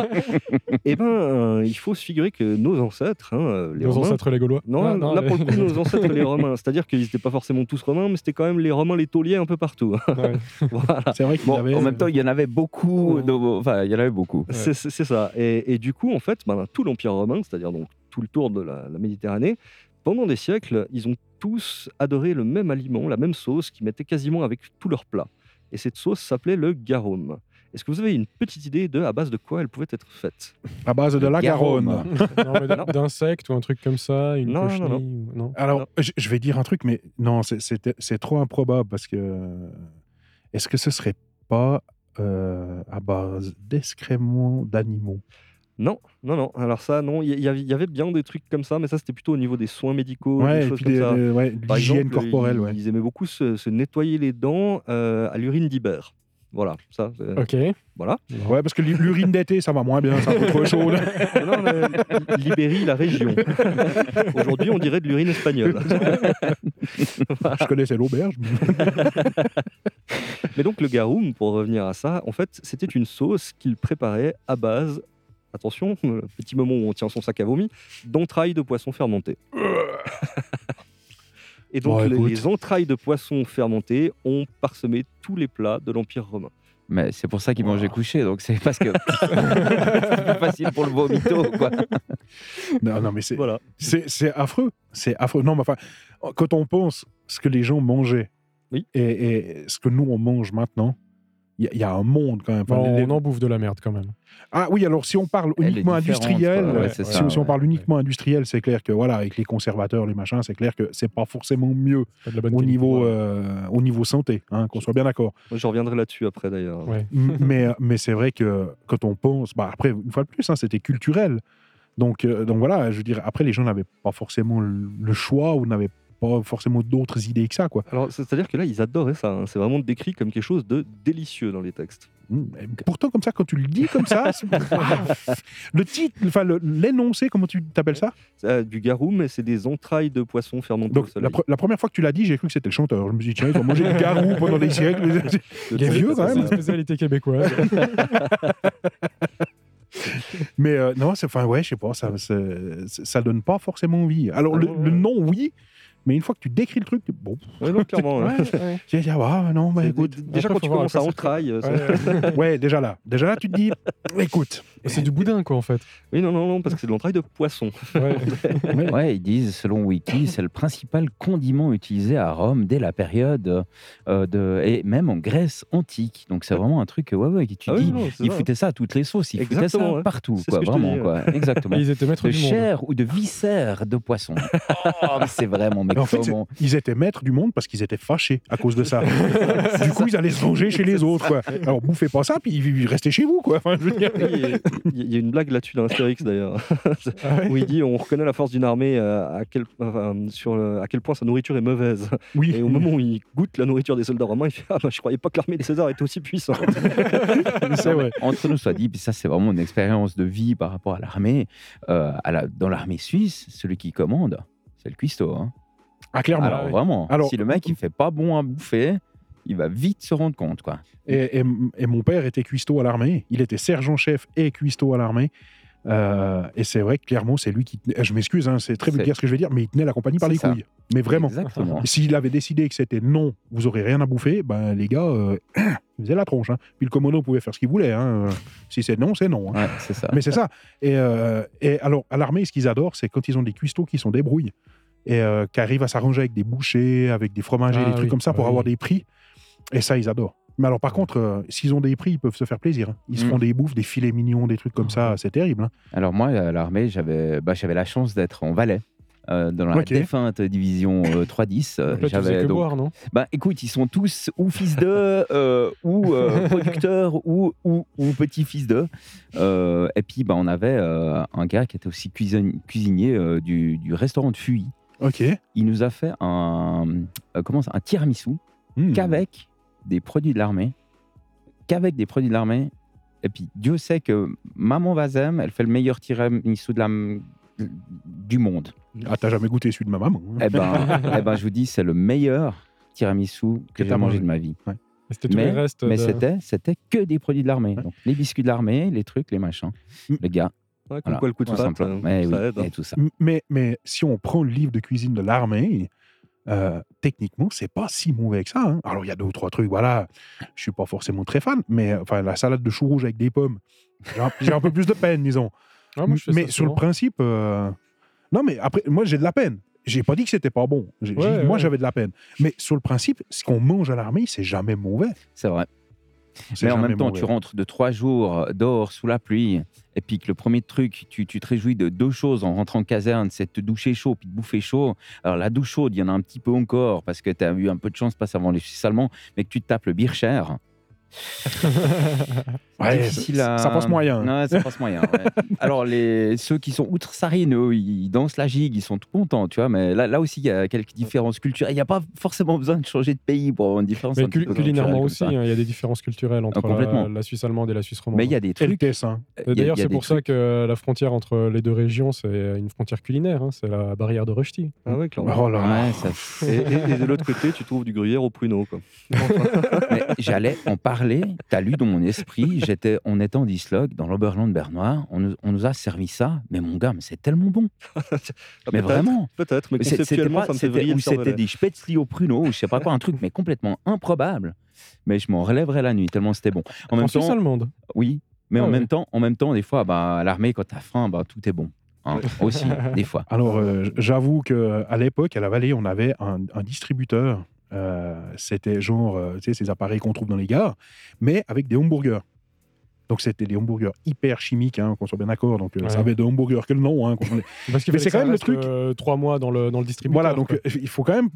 Et ben, euh, il faut se figurer que nos ancêtres, hein, euh, les Nos Romains, ancêtres les Gaulois. non, Ah, là les- pour le coup, <laughs> nos ancêtres, les Romains, c'est-à-dire qu'ils n'étaient pas forcément tous Romains, mais c'était quand même les Romains, les tauliers un peu partout. Ouais. voilà. C'est vrai qu'il Bon, avait. en même temps, il y en avait beaucoup. de- Enfin, il y en avait beaucoup. C'est c'est- c'est ça. Et, et du coup, en fait, ben, tout l'Empire romain, c'est-à-dire donc tout le tour de la, la Méditerranée, pendant des siècles, ils ont tous adoré le même aliment, la même sauce, qu'ils mettaient quasiment avec tous leurs plats. Et cette sauce s'appelait le garum. Est-ce que vous avez une petite idée de à base de quoi elle pouvait être faite? À base de la Garonne. <laughs> D'insectes ou un truc comme ça, une Non, non, non. Alors, je je vais dire un truc, mais non, c'est- trop improbable parce que. Est-ce que ce serait pas euh, à base d'excréments d'animaux? Non, non, non. Alors ça, non. Il y, y avait- bien des trucs comme ça, mais ça, c'était plutôt au niveau des soins médicaux, des Ouais, choses comme des- ça. des- ouais, Par exemple, corporelle, ils, ouais. ils aimaient beaucoup se, se nettoyer les dents euh, à l'urine d'Ibère. Voilà, ça. Ok. Voilà. Ouais, parce que l'u- l'urine d'été, ça va moins bien, peu trop chaud. <laughs> Non, mais Libérie, la région. <laughs> Aujourd'hui, on dirait de l'urine espagnole. <laughs> Je connaissais l'auberge. Mais donc, le garum, pour revenir à ça, en fait, c'était une sauce qu'il préparait à base, attention, le <laughs> petit moment où on tient son sac à vomi, d'entrailles de poisson fermentées. <laughs> Et donc, Bon, les, entrailles de poisson fermentées ont parsemé tous les plats de l'Empire romain. Mais c'est pour ça qu'ils mangeaient couché, donc c'est parce que <laughs> c'est plus facile pour le vomito, quoi. Non, non, mais c'est Voilà. c'est- c'est affreux. C'est affreux. Non, mais enfin, quand on pense ce que les gens mangeaient Oui. et, et ce que nous, on mange maintenant, il y, a- il y a un monde quand même. Enfin, Bon, les- on en bouffe de la merde quand même. Ah oui, alors si on parle uniquement industriel. Ouais, c'est si, ça, si on parle uniquement industriel, c'est clair que voilà, avec les conservateurs, les machins, c'est clair que c'est pas forcément mieux Pas au qualité. niveau, Ouais. euh, au niveau santé, hein, qu'on soit bien d'accord. Je reviendrai là-dessus après, d'ailleurs. Ouais. M- <laughs> mais mais c'est vrai que quand on pense, bah après une fois de plus, hein, c'était culturel. Donc euh, donc voilà, je veux dire, après les gens n'avaient pas forcément le le choix ou n'avaient pas forcément d'autres idées que ça, quoi. Alors, c'est-à-dire que là, ils adoraient ça. hein. C'est vraiment décrit comme quelque chose de délicieux dans les textes. Mm, et Pourtant, comme ça, quand tu le dis comme ça, c'est- Ah, <laughs> le titre, enfin l'énoncé, comment tu t'appelles ça? Euh, du garum, et c'est des entrailles de poisson fermentées au Donc soleil. la, pre- la première fois que tu l'as dit, j'ai cru que c'était le chanteur. Je me suis dit tiens, ils ont mangé du garou pendant des siècles. <laughs> Il est vieux quand C'est même. une spécialité québécoise. <laughs> Mais euh, non, c'est enfin ouais, je sais pas, ça, c'est- ça donne pas forcément envie. Alors Ah le, non, le nom, oui, mais une fois que tu décris le truc, tu- bon, Ouais, non, clairement. hein. tu dis, ah bah, non, bah écoute, déjà, quand tu commences à ça- Ouais. ouais, déjà là, déjà là, tu te dis, écoute, C'est du boudin, quoi, en fait. Oui, non, non, non, parce que c'est de l'entraille de poisson. Ouais. <laughs> ouais, Ouais, ils disent, selon Wiki, c'est le principal condiment utilisé à Rome dès la période euh, de. et même en Grèce antique. Donc c'est vraiment un truc, ouais, ouais, que tu Ah dis. non, ils foutaient ça à toutes les sauces, ils foutaient ça ouais. partout, quoi, vraiment, quoi. <laughs> Exactement. Ils étaient maîtres De du monde. chair ou de viscères de poisson. <laughs> Mais c'est vraiment, mais en fait, ils étaient maîtres du monde parce qu'ils étaient fâchés à cause de ça. du coup, ils allaient se venger chez les autres, quoi. Alors, bouffez pas ça, puis restez chez vous, quoi. Enfin, je veux dire, Oui, et Il y a une blague là-dessus dans Astérix d'ailleurs, Ah ouais où il dit on reconnaît la force d'une armée euh, à quel, enfin, sur le- à quel point sa nourriture est mauvaise. oui. Et au moment où il goûte la nourriture des soldats romains, il fait Ah, bah, je croyais pas que l'armée de César était aussi puissante. <laughs> Entre nous soit dit, puis ça c'est vraiment une expérience de vie par rapport à l'armée. Euh, la- dans l'armée suisse, celui qui commande, c'est le cuistot. hein. Ah, clairement. Alors oui. vraiment, Alors- si le mec il fait pas bon à bouffer, il va vite se rendre compte, quoi. Et, et- et mon père était cuistot à l'armée. Il était sergent-chef et cuistot à l'armée. Euh, et c'est vrai que clairement, c'est lui qui. tenait- Je m'excuse, hein, c'est très vulgaire ce que je vais dire, mais il tenait la compagnie par les ça. couilles. Mais vraiment. Exactement. S'il avait décidé que c'était non, vous aurez rien à bouffer, ben les gars, euh, <clears throat> ils faisaient la tronche. hein. Puis le commando pouvait faire ce qu'il voulait. hein. Si c'est non, c'est non. Ouais, c'est ça. Mais c'est ça. Et, euh, et alors, à l'armée, ce qu'ils adorent, c'est quand ils ont des cuistots qui sont débrouilles et euh, qui arrivent à s'arranger avec des bouchers, avec des fromagers, Ah des trucs oui, comme ça pour bah avoir des prix. Et ça, ils adorent. Mais alors, par contre, euh, s'ils ont des prix, ils peuvent se faire plaisir. hein. Ils se Mm. font des bouffes, des filets mignons, des trucs comme ça. C'est terrible. hein. Alors moi, à l'armée, j'avais bah, j'avais la chance d'être en Valais. euh, dans la défunte division euh, 310. euh, j'avais que donc- boire, non? Bah écoute, ils sont tous ou fils de, euh, ou euh, <laughs> producteurs, ou, ou, ou petit-fils de. Euh, et puis bah, on avait euh, un gars qui était aussi cuisin- cuisinier euh, du, du restaurant de Fuy. Ok. Il nous a fait un, euh, comment ça, un tiramisu Mm. qu'avec des produits de l'armée. Qu'avec des produits de l'armée. Et puis Dieu sait que Maman Vazem, elle fait le meilleur tiramisu de la, du monde. Ah, t'as jamais goûté celui de ma maman hein. Eh ben, <laughs> eh ben, je vous dis, c'est le meilleur tiramisu que, Que j'ai t'as mangé de ma vie. C'était tous les restes. Mais de- c'était, c'était que des produits de l'armée. Ouais. Donc, les biscuits de l'armée, les trucs, les machins. Mm. Les gars, Ouais, comme voilà, quoi le coup de patte, euh, Mais ça oui, aide. hein. et tout ça. Mais, mais si on prend le livre de cuisine de l'armée, euh, techniquement, c'est pas si mauvais que ça. hein. Alors, il y a deux ou trois trucs, voilà. Je suis pas forcément très fan, mais euh, enfin, la salade de choux rouges avec des pommes, j'ai un, peu plus de peine, disons. Ah, moi, mais sur le principe, euh, non, mais après, moi, j'ai de la peine. J'ai pas dit que c'était pas bon. Ouais, dit, moi, ouais. j'avais de la peine. Mais sur le principe, ce qu'on mange à l'armée, c'est jamais mauvais. C'est vrai. Mais en même temps, tu rentres de trois jours dehors sous la pluie, et puis que le premier truc, tu, tu te réjouis de deux choses en rentrant en caserne, c'est de te doucher chaud puis de bouffer chaud. Alors la douche chaude, il y en a un petit peu encore parce que tu as eu un peu de chance de passer avant les Suisses allemands, mais que tu te tapes le Bircher. <laughs> Ouais, difficile ça- à- ça passe moyen. Ouais, ça passe moyen. ouais. <laughs> Alors les ceux qui sont outre-sarines, eux, ils dansent la gigue, ils sont tout contents, tu vois. Mais là, là aussi, il y a quelques différences culturelles. Il n'y a pas forcément besoin de changer de pays pour avoir une différence. Mais cul- culinairement aussi, hein, il y a des différences culturelles entre Ah, complètement. la, la Suisse allemande et la Suisse romande. Mais il y a des trucs. A- D'ailleurs, c'est pour ça que la frontière entre les deux régions, c'est une frontière culinaire. hein, c'est la barrière de Rushdie. Ah ouais, clairement. Oh là là. Ouais, ça- Et, et- et de l'autre côté, tu trouves du gruyère au pruneau. <laughs> J'allais en parler. T'as lu dans mon esprit. J'étais, on était en dislogue dans l'Oberland bernois. On nous, on nous a servi ça. Mais mon gars, mais c'est tellement bon. <laughs> Ah, mais vraiment. Peut-être, mais Mais c'est- C'était conceptuellement, pas, ça me fait c'était, vriller ou c'était des spätzli au pruneau, ou je sais pas quoi, un truc, mais complètement improbable. Mais je m'en relèverai la nuit tellement c'était bon. En En, même temps, allemande. oui. Mais Ah en ouais. même temps, en même temps, des fois, bah, à l'armée, quand t'as faim, bah, tout est bon. Hein, aussi, des fois. <laughs> Alors, euh, j'avoue qu'à l'époque, à la vallée, on avait un, un distributeur. Euh, C'était genre, euh, tu sais, ces appareils qu'on trouve dans les gares, mais avec des hamburgers. Donc, c'était des hamburgers hyper chimiques, hein, qu'on soit bien d'accord. Donc, euh, Ouais. ça avait de hamburgers que le nom. hein, <laughs> Parce Mais c'est que ça quand même le truc- trois mois dans le, dans le distributeur. voilà, donc il faut quand même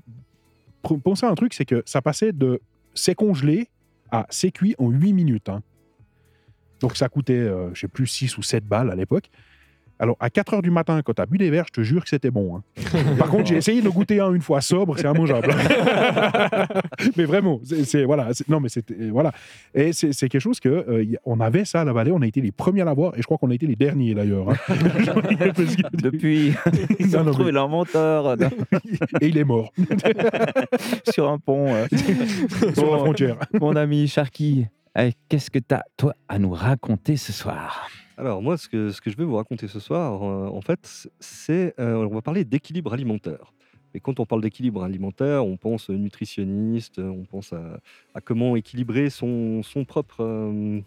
penser à un truc c'est que ça passait de c'est congelé à c'est cuit en 8 minutes. hein. Donc, ça coûtait, je sais plus, 6 ou 7 balles à l'époque. Alors, à 4 heures du matin, quand tu as bu des verres, je te jure que c'était bon. hein. <laughs> Par contre, j'ai essayé de le goûter un une fois sobre, c'est immangeable. <laughs> mais vraiment, c'est voilà. Non, mais c'était voilà. Et c'est quelque chose que euh, on avait ça à la vallée. On a été les premiers à l'avoir, et je crois qu'on a été les derniers d'ailleurs. hein. <laughs> Depuis, ils ont non, trouvé mais- dans- et il est mort sur un pont. euh. sur la Bon, frontière. Mon ami Sharky, qu'est-ce que tu as, toi, à nous raconter ce soir? Alors moi, ce que, ce que je vais vous raconter ce soir, euh, en fait, c'est euh, on va parler d'équilibre alimentaire. Et quand on parle d'équilibre alimentaire, on pense nutritionniste, on pense à, à comment équilibrer son, son propre euh,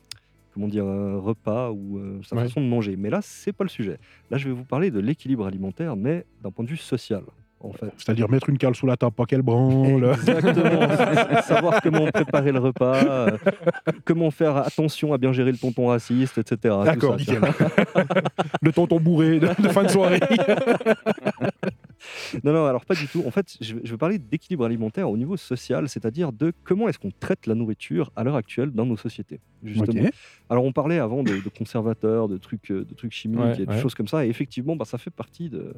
comment dire, euh, repas ou euh, sa Ouais. façon de manger. Mais là, c'est pas le sujet. Là, je vais vous parler de l'équilibre alimentaire, mais d'un point de vue social, en fait. C'est-à-dire mettre une cale sous la table, pas qu'elle branle. Exactement. <laughs> Savoir comment préparer le repas, euh, comment faire attention à bien gérer le tonton raciste, etc. D'accord, nickel. <laughs> Le tonton bourré de, de fin de soirée. <laughs> Non, non, alors pas du tout. En fait, je vais, je vais parler d'équilibre alimentaire au niveau social, c'est-à-dire de comment est-ce qu'on traite la nourriture à l'heure actuelle dans nos sociétés. Justement. Alors, on parlait avant de, de conservateurs, de trucs, euh, de trucs chimiques Ouais, et de ouais. choses comme ça. Et effectivement, bah, ça fait partie de,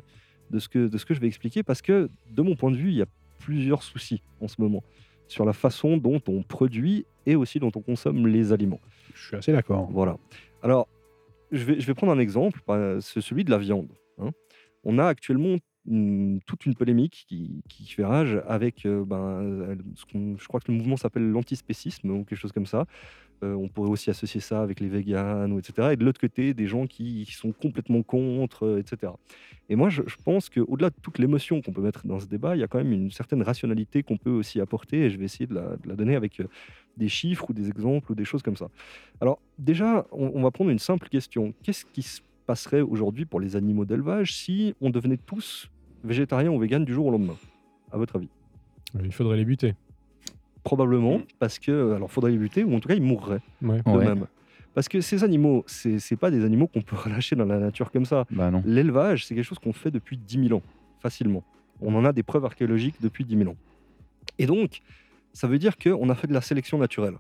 de, ce que, de ce que je vais expliquer parce que, de mon point de vue, il y a plusieurs soucis en ce moment sur la façon dont on produit et aussi dont on consomme les aliments. Je suis assez d'accord. Voilà. Alors, je vais, je vais prendre un exemple, c'est celui de la viande. hein. On a actuellement toute une polémique qui, qui fait rage avec, euh, ben, euh, ce qu'on- je crois que le mouvement s'appelle l'antispécisme ou quelque chose comme ça. Euh, on pourrait aussi associer ça avec les véganes, etc. Et de l'autre côté, des gens qui, sont complètement contre, etc. Et moi, je, je pense qu'au-delà de toute l'émotion qu'on peut mettre dans ce débat, il y a quand même une certaine rationalité qu'on peut aussi apporter. Et je vais essayer de la, donner avec des chiffres ou des exemples ou des choses comme ça. Alors, déjà, on va prendre une simple question. Qu'est-ce qui se passerait aujourd'hui pour les animaux d'élevage si on devenait tous végétariens ou véganes du jour au lendemain À votre avis? Il faudrait les buter. Probablement, parce que, alors, faudrait les buter, ou en tout cas, ils mourraient Ouais. de Ouais. même. Parce que ces animaux, c'est c'est pas des animaux qu'on peut <laughs> relâcher dans la nature comme ça. Bah non. L'élevage, c'est quelque chose qu'on fait depuis 10 000 ans, facilement. On en a des preuves archéologiques depuis 10 000 ans. Et donc, ça veut dire qu'on a fait de la sélection naturelle.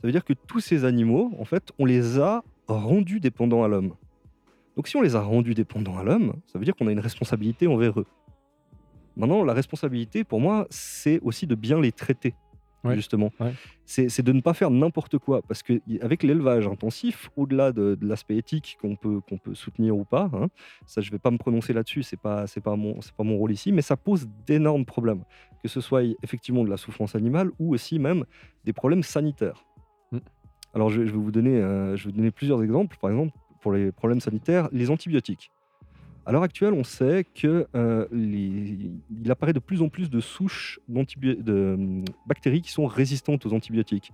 Ça veut dire que tous ces animaux, en fait, on les a rendus dépendants à l'homme. Donc si on les a rendus dépendants à l'homme, ça veut dire qu'on a une responsabilité envers eux. Maintenant, la responsabilité, pour moi, c'est aussi de bien les traiter, Ouais, justement. ouais. C'est de ne pas faire n'importe quoi. Parce qu'avec l'élevage intensif, au-delà de, de l'aspect éthique qu'on peut, qu'on peut soutenir ou pas, hein, ça je ne vais pas me prononcer là-dessus, ce n'est pas, mon- c'est pas mon rôle ici, mais ça pose d'énormes problèmes. Que ce soit effectivement de la souffrance animale ou aussi même des problèmes sanitaires. Mm. Alors je, je vais vous donner, euh, je vais vous donner plusieurs exemples. Par exemple, pour les problèmes sanitaires, les antibiotiques. À l'heure actuelle, on sait que euh, il apparaît de plus en plus de souches de hum, bactéries qui sont résistantes aux antibiotiques.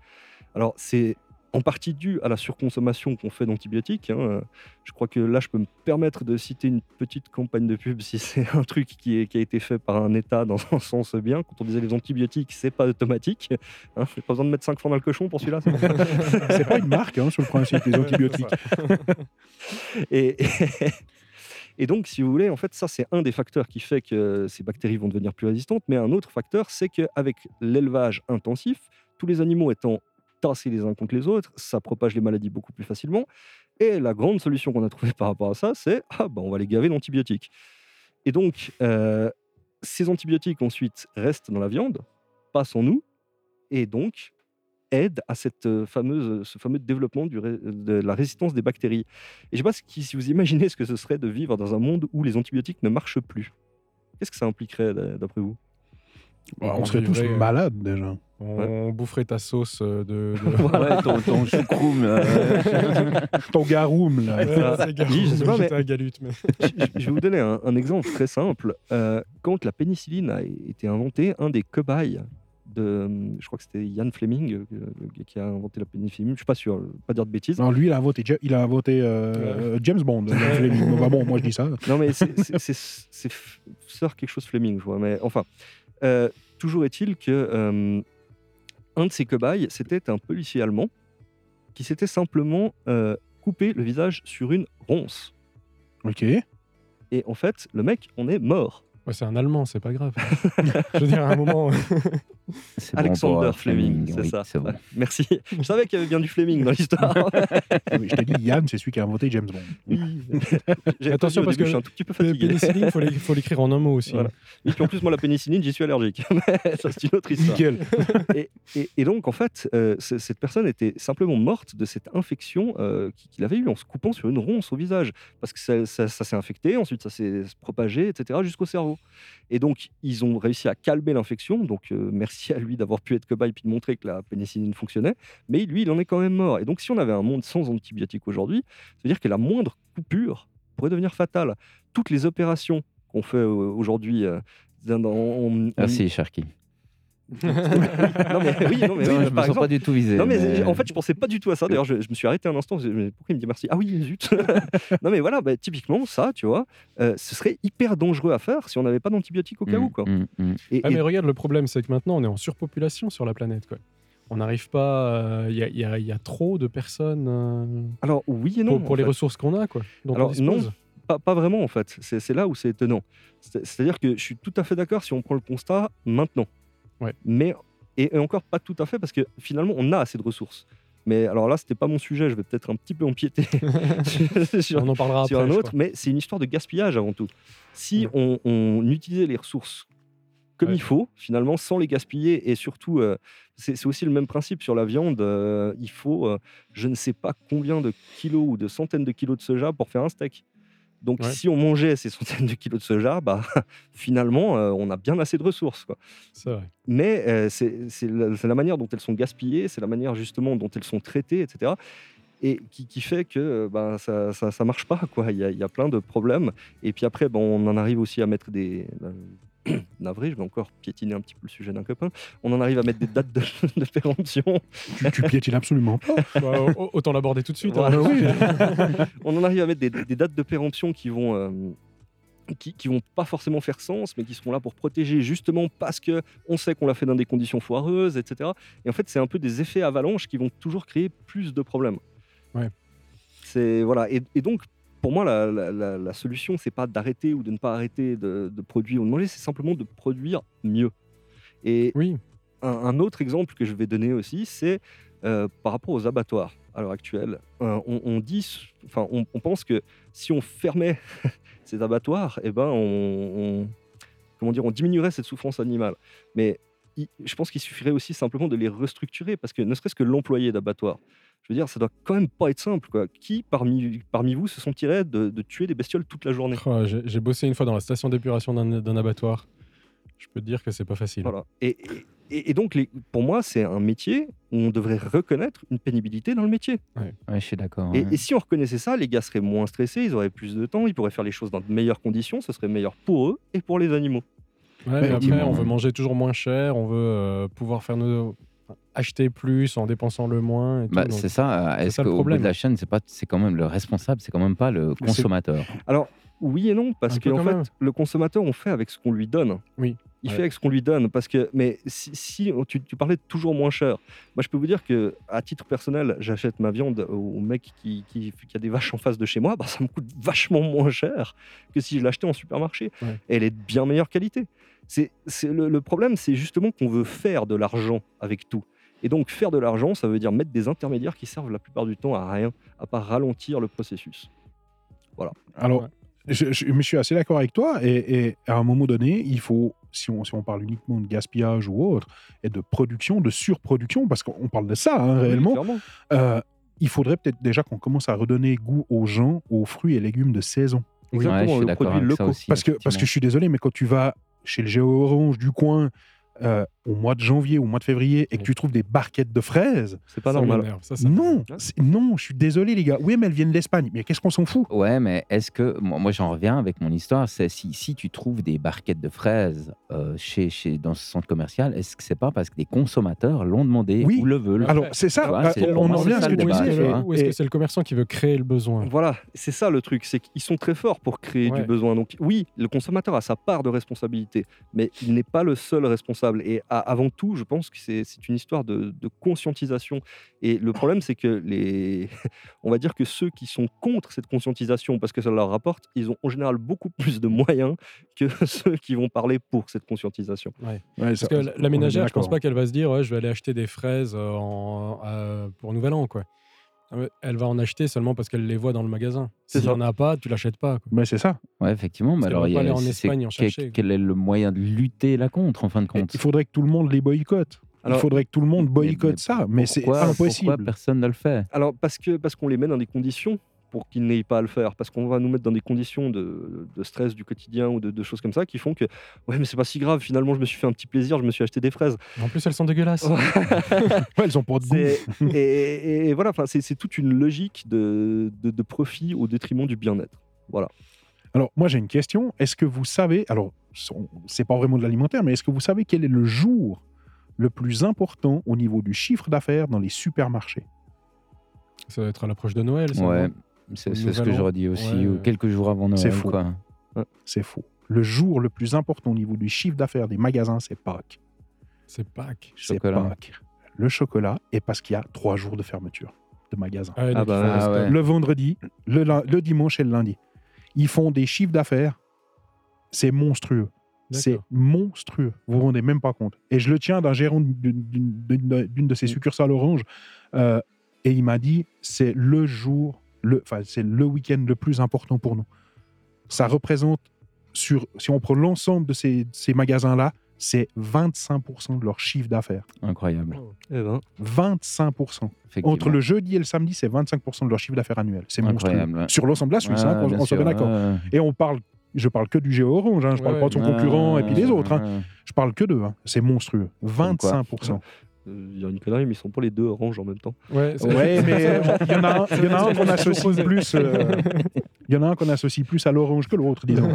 Alors, c'est en partie dû à la surconsommation qu'on fait d'antibiotiques. hein. Je crois que là, je peux me permettre de citer une petite campagne de pub si <laughs> c'est un truc qui, est- qui a été fait par un État dans un sens bien. Quand on disait les antibiotiques, c'est pas automatique. Hein. J'ai pas besoin de mettre 5 francs dans le cochon pour celui-là. <laughs> C'est pas une marque hein, sur le principe des antibiotiques. Et, et donc, si vous voulez, en fait, ça, c'est un des facteurs qui fait que ces bactéries vont devenir plus résistantes. Mais un autre facteur, c'est qu'avec l'élevage intensif, tous les animaux étant tassés les uns contre les autres, ça propage les maladies beaucoup plus facilement. Et la grande solution qu'on a trouvée <laughs> par rapport à ça, c'est ah, bah, on va les gaver d'antibiotiques. Et donc, euh, ces antibiotiques ensuite restent dans la viande, passent en nous, et donc aident à cette euh, fameuse, ce fameux développement du de la résistance des bactéries. Et je ne sais pas si, si vous imaginez ce que ce serait de vivre dans un monde où les antibiotiques ne marchent plus. Qu'est-ce que ça impliquerait d'a- d'après vous? Bah, on serait tous euh, malades déjà. On boufferait ta sauce euh, de. de... <laughs> Ouais, ton, ton choucroum. euh, Ton garoum, là. C'est gars, oui, je sais pas, mais- à mais- je, je vais vous donner un, un exemple très simple. Euh, quand la pénicilline a été inventée, un des cobayes de, je crois que c'était Ian Fleming euh, qui a inventé la pénicilline, je suis pas sûr, pas dire de bêtises. Non, lui, il a inventé, Ja- il a inventé euh, James Bond. Fleming. Bah bon, moi je dis ça. Non, mais c'est- Sir quelque chose Fleming, je vois. Mais enfin, euh, toujours est-il que euh, un de ces cobayes, c'était un policier allemand qui s'était simplement euh, coupé le visage sur une ronce. Ok. Et en fait, le mec, on est mort. Ouais, c'est un Allemand, c'est pas grave. <laughs> Je veux dire, à un moment. c'est bon Alexander euh, Fleming, c'est oui, ça. c'est bon. Merci. Je savais qu'il y avait bien du Fleming dans l'histoire. <laughs> Oui, je t'ai dit, Yann, c'est celui qui a inventé James Bond. Oui. Attention, parce début, que je suis un tout petit peu La fatigué. pénicilline, il faut l'é- faut l'écrire en un mot aussi. Voilà. Et puis en plus, moi, la pénicilline, j'y suis allergique. <laughs> Ça, c'est une autre histoire. Nickel. et, et- et donc, en fait, euh, cette personne était simplement morte de cette infection euh, qu'il qu'il avait eue en se coupant sur une ronce au visage. Parce que ça, ça- ça s'est infecté, ensuite ça s'est propagé, etc., jusqu'au cerveau. Et donc, ils ont réussi à calmer l'infection. Donc, euh, <laughs> merci à lui d'avoir pu être cobaye puis de montrer que la pénicilline fonctionnait. Mais lui, il en est quand même mort. Et donc, si on avait un monde sans antibiotiques aujourd'hui, ça veut dire que la moindre coupure pourrait devenir fatale. Toutes les opérations qu'on fait euh, aujourd'hui. euh, on- on- Merci. Non mais oui, non mais, oui, Non, je me par sens exemple, pas du tout visé. non mais, mais- en fait je pensais pas du tout à ça. D'ailleurs je, je me suis arrêté un instant. je me suis dit, Pourquoi il me dit merci? Ah oui zut. <laughs> non mais voilà, bah, typiquement ça, tu vois, euh, ce serait hyper dangereux à faire si on n'avait pas d'antibiotiques au cas Mm, où quoi. mm, mm. Et, Ah, et- mais regarde, le problème, c'est que maintenant, on est en surpopulation sur la planète. Quoi. On n'arrive pas. Il y, a, y a- y a trop de personnes euh, alors oui et non. pour, les fait. ressources qu'on a, quoi, dont Alors, on dispose. Pas, pas vraiment en fait. C'est là où c'est étonnant. C'est- C'est-à-dire que je suis tout à fait d'accord si on prend le constat maintenant. Ouais. Mais et, et encore pas tout à fait parce que finalement on a assez de ressources. Mais alors là c'était pas mon sujet. Je vais peut-être un petit peu empiéter <laughs> sur, on en parlera sur après. un autre, mais c'est une histoire de gaspillage avant tout. Si Ouais. on, on utilisait les ressources comme Ouais. il faut, finalement, sans les gaspiller, et surtout, euh, c'est c'est aussi le même principe sur la viande, euh, il faut euh, je ne sais pas combien de kilos ou de centaines de kilos de soja pour faire un steak. Donc Ouais. si on mangeait ces centaines de kilos de soja, bah, <laughs> finalement, euh, on a bien assez de ressources. Quoi. C'est vrai. Mais euh, c'est la, manière dont elles sont gaspillées, c'est la manière justement dont elles sont traitées, etc. Et qui, qui fait que euh, ben, ça, ça, ça marche pas. Quoi. Il, y a, il y a plein de problèmes. Et puis après, on en arrive aussi à mettre des... <clears throat> Navré, je vais encore piétiner un petit peu le sujet d'un copain. On en arrive à mettre des dates de, <laughs> de péremption. Tu, tu piétines absolument pas. Bah, au- autant l'aborder tout de suite. Voilà. hein. <laughs> on en arrive à mettre des, des dates de péremption qui vont, euh, qui, qui vont pas forcément faire sens, mais qui seront là pour protéger justement parce que on sait qu'on l'a fait dans des conditions foireuses, etc. Et en fait, c'est un peu des effets avalanches qui vont toujours créer plus de problèmes. Ouais. C'est voilà. Et, et donc, pour moi, la, la, la- la solution, c'est pas d'arrêter ou de ne pas arrêter de, de produire ou de manger, c'est simplement de produire mieux. Et Oui. un, un autre exemple que je vais donner aussi, c'est euh, par rapport aux abattoirs à l'heure actuelle. Euh, on, on dit, enfin, on, on pense que si on fermait <laughs> ces abattoirs, eh ben, on, on- comment dire, on diminuerait cette souffrance animale. Mais je pense qu'il suffirait aussi simplement de les restructurer, parce que ne serait-ce que l'employé d'abattoir, je veux dire, ça doit quand même pas être simple. Quoi. Qui parmi, parmi vous se sentirait de, de tuer des bestioles toute la journée? Oh, J'ai j'ai bossé une fois dans la station d'épuration d'un d'un abattoir. Je peux te dire que c'est pas facile. Voilà. Et, et- et donc, les- pour moi, c'est un métier où on devrait reconnaître une pénibilité dans le métier. Ouais, je suis d'accord. Et, ouais. et si on reconnaissait ça, les gars seraient moins stressés, ils auraient plus de temps, ils pourraient faire les choses dans de meilleures conditions, ce serait meilleur pour eux et pour les animaux. Ouais, mais après, on veut ouais. manger toujours moins cher, on veut euh, pouvoir faire nos... acheter plus en dépensant le moins. Bah, c'est ça. c'est Est-ce qu'au bout problème. de la chaîne, c'est pas, c'est quand même le responsable, c'est quand même pas le consommateur? Alors, oui et non, parce Un peu en fait, même. le consommateur, on fait avec ce qu'on lui donne. Oui. Il Ouais. fait avec ce qu'on lui donne. Parce que, mais si, si- tu, tu parlais de toujours moins cher, moi je peux vous dire que à titre personnel, j'achète ma viande au, mec qui, qui- qui a des vaches en face de chez moi, bah, ça me coûte <laughs> vachement moins cher que si je l'achetais en supermarché. Ouais. Et elle est de bien meilleure qualité. C'est, c'est le, le problème, c'est justement qu'on veut faire de l'argent avec tout. Et donc faire de l'argent, ça veut dire mettre des intermédiaires qui servent la plupart du temps à rien, à part ralentir le processus. Alors, Ouais. je, je- mais je suis assez d'accord avec toi. Et, et à un moment donné, il faut, si on, si on parle uniquement de gaspillage ou autre, et de production, de surproduction, parce qu'on parle de ça hein, Oui, réellement, clairement. euh, il faudrait peut-être déjà qu'on commence à redonner goût aux gens, aux fruits et légumes de saison. Ouais, Exactement, je suis le d'accord produit avec ça locaux. aussi, Parce que, parce que je suis désolé, mais quand tu vas chez le Géo Orange du coin euh, au mois de janvier ou au mois de février et que tu trouves des barquettes de fraises, C'est pas ça normal. ça, ça non, non, je suis désolé les gars. Oui, mais elles viennent d'Espagne. Mais qu'est-ce qu'on s'en fout? Ouais, mais est-ce que. Moi, moi, j'en reviens avec mon histoire. C'est si, si tu trouves des barquettes de fraises euh, chez, chez, dans ce centre commercial, est-ce que c'est pas parce que des consommateurs l'ont demandé Oui. ou le veulent? Alors, c'est ça. Tu vois, euh, c'est- on pour moi, en revient à ça ce que tu disais. Ou est-ce que c'est le commerçant qui veut créer le besoin? Voilà, c'est ça le truc, c'est qu'ils sont très forts pour créer Ouais. du besoin. Donc oui, le consommateur a sa part de responsabilité, mais il n'est pas le seul responsable. Et avant tout, je pense que c'est une histoire de, de conscientisation. Et le problème, c'est que les, <laughs> on va dire que ceux qui sont contre cette conscientisation, parce que ça leur rapporte, ils ont en général beaucoup plus de moyens que <laughs> ceux qui vont parler pour cette conscientisation. Ouais, Parce ça- que la, ménagère, je pense pas qu'elle va se dire ouais, je vais aller acheter des fraises euh, en, euh, pour Nouvel An. Quoi. Euh, Elle va en acheter seulement parce qu'elle les voit dans le magasin. S'il ça. n'y en a pas, tu l'achètes pas. quoi. Mais c'est ça. Ouais, effectivement. Mais alors, il y pas a- aller en Espagne en quel- chercher. Quel est le moyen de lutter là contre, en fin de compte Il faudrait que tout le monde les boycotte. Alors- il faudrait que tout le monde boycotte mais ça. Mais c'est impossible. Pourquoi personne ne le fait Alors parce que parce qu'on les met dans des conditions pour qu'ils n'aient pas à le faire, parce qu'on va nous mettre dans des conditions de, de stress du quotidien ou de, de choses comme ça qui font que ouais mais c'est pas si grave. Finalement je me suis fait un petit plaisir, je me suis acheté des fraises. En plus, elles sont dégueulasses. Ouais, <laughs> elles ont pas de goût. C'est- et, et- et voilà, enfin c'est toute une logique de, de, de profit au détriment du bien-être. Voilà. Alors, moi, j'ai une question. Est-ce que vous savez, alors, c'est pas vraiment de l'alimentaire, mais est-ce que vous savez quel est le jour le plus important au niveau du chiffre d'affaires dans les supermarchés? Ça va être à l'approche de Noël. ça, Ouais, non? C'est c'est ce que j'aurais dit aussi, Ouais, ou ouais. quelques jours avant C'est Noël. faux. Quoi. C'est faux. Le jour le plus important au niveau du chiffre d'affaires des magasins, c'est Pâques. C'est Pâques. C'est. Pâques. Le chocolat, et parce qu'il y a trois jours de fermeture de magasins. Ah, ouais, Ah bah, ah ouais. Le vendredi, le, le dimanche et le lundi. Ils font des chiffres d'affaires. C'est monstrueux. C'est monstrueux. Vous vous rendez même pas compte. Et je le tiens d'un gérant d'une- de ces Mm. succursales Orange. euh, et il m'a dit c'est le jour, le, c'est le week-end le plus important pour nous. Ça représente, sur, si on prend l'ensemble de ces, ces magasins-là, c'est 25% de leur chiffre d'affaires. Incroyable. Eh ben, 25%. Entre le jeudi et le samedi, c'est 25% de leur chiffre d'affaires annuel. C'est monstrueux. Ouais. Sur l'ensemble de la Suisse, hein, Ouais, bien on sûr, bien d'accord. ouais. Et on parle, je parle que du Géo Orange, hein, je parle pas de son Ouais, concurrent et puis les ouais, autres. hein. Je parle que d'eux. hein. C'est monstrueux. 25%. Euh, il y a une connerie, mais ils sont pas les deux orange en même temps. Ouais, <laughs> Ouais, mais <laughs> il y en a un, il y en a un qu'on associe <laughs> plus. euh, Il y en a un qu'on associe plus à l'orange que l'autre, disons.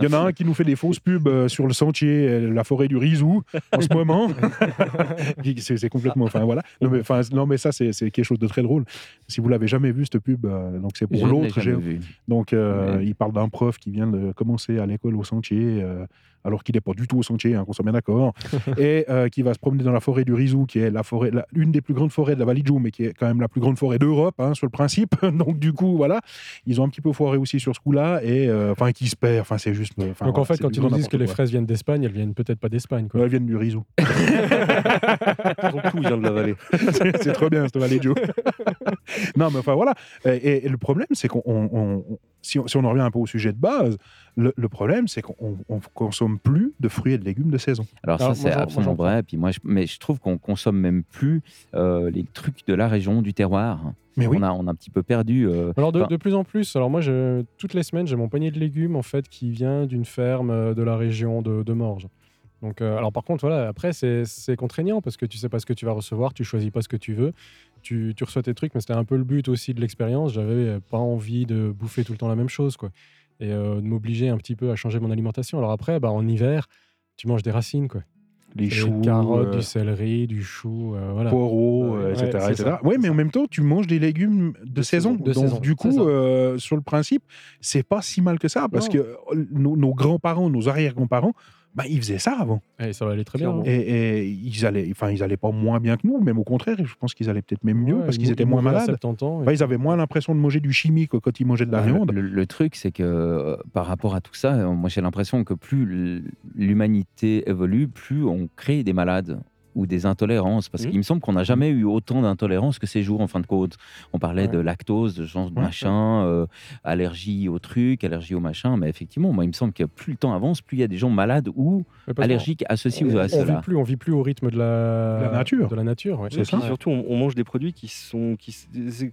Il y en a un qui nous fait des fausses pubs euh, sur le sentier, euh, la forêt du Rizou, en ce moment. C'est complètement. Enfin, voilà. Non, mais, enfin, non, mais ça, c'est quelque chose de très drôle. Si vous l'avez jamais vu, cette pub, euh, donc c'est pour ne l'autre. Donc, euh, Ouais. il parle d'un prof qui vient de commencer à l'école au sentier, euh, alors qu'il n'est pas du tout au sentier, hein, qu'on soit bien d'accord, <laughs> et euh, qui va se promener dans la forêt du Rizou, qui est la forêt, la- une des plus grandes forêts de la vallée de Joux, mais qui est quand même la plus grande forêt d'Europe, hein, sur le principe. <laughs> Donc, du coup, voilà, ils ont un petit peu foiré aussi sur ce coup-là, et euh, enfin, qui se perd. Enfin, c'est juste. Donc en fait, quand ils nous disent que les fraises viennent d'Espagne, elles viennent peut-être pas d'Espagne. quoi. Elles viennent du Rizou. <laughs> Tout vient de la vallée. c'est c'est trop bien, cette vallée de Joux. non, mais enfin, voilà. Et, et- et le problème, c'est qu'on. Si, on, si on en revient un peu au sujet de base, le, le problème, c'est qu'on on consomme plus de fruits et de légumes de saison. Alors, Alors, ça, c'est absolument vrai. Puis moi, je, mais je trouve qu'on consomme même plus euh, les trucs de la région, du terroir. Mais oui. On, a, on a un petit peu perdu. euh, Alors de, plus en plus, alors moi je, toutes les semaines j'ai mon panier de légumes en fait qui vient d'une ferme euh, de la région de, de Morges. Donc euh, alors par contre voilà après c'est c'est contraignant parce que tu sais pas ce que tu vas recevoir, tu choisis pas ce que tu veux, tu, tu reçois tes trucs mais c'était un peu le but aussi de l'expérience. J'avais euh, pas envie de bouffer tout le temps la même chose quoi et euh, de m'obliger un petit peu à changer mon alimentation. Alors après bah en hiver tu manges des racines quoi, Les Des choux, carottes, euh, du céleri, du chou, euh, voilà. poireaux, Ouais, euh, ouais, etc. Oui, c'est mais en même temps, tu manges des légumes de, De saison. saison, de Donc, saison, du coup, euh, sur le principe, c'est pas si mal que ça parce Non. que euh, nos, nos grands-parents, nos arrière-grands-parents, bah, ils faisaient ça avant. Et ça va aller très bien. Et, et ils allaient, enfin, ils allaient pas moins bien que nous, même au contraire, je pense qu'ils allaient peut-être même mieux Ouais, parce ils qu'ils étaient moins malades. 70 ans. et Enfin, ils avaient moins l'impression de manger du chimique quand ils mangeaient de la le, viande. le- le truc, c'est que euh, par rapport à tout ça, euh, moi j'ai l'impression que plus l'humanité évolue, plus on crée des malades ou des intolérances. Parce Mhm. qu'il me semble qu'on n'a jamais eu autant d'intolérances que ces jours, en fin de compte. On parlait Ouais. de lactose, de genre de Ouais. machin, euh, allergie au truc, allergie au machin. Mais effectivement, moi il me semble que plus le temps avance, plus il y a des gens malades ou allergiques associés on, à on vit cela. plus, on vit plus au rythme de la, La nature. De la nature, ouais. C'est ça. puis surtout, on, on mange des produits qui sont. Qui,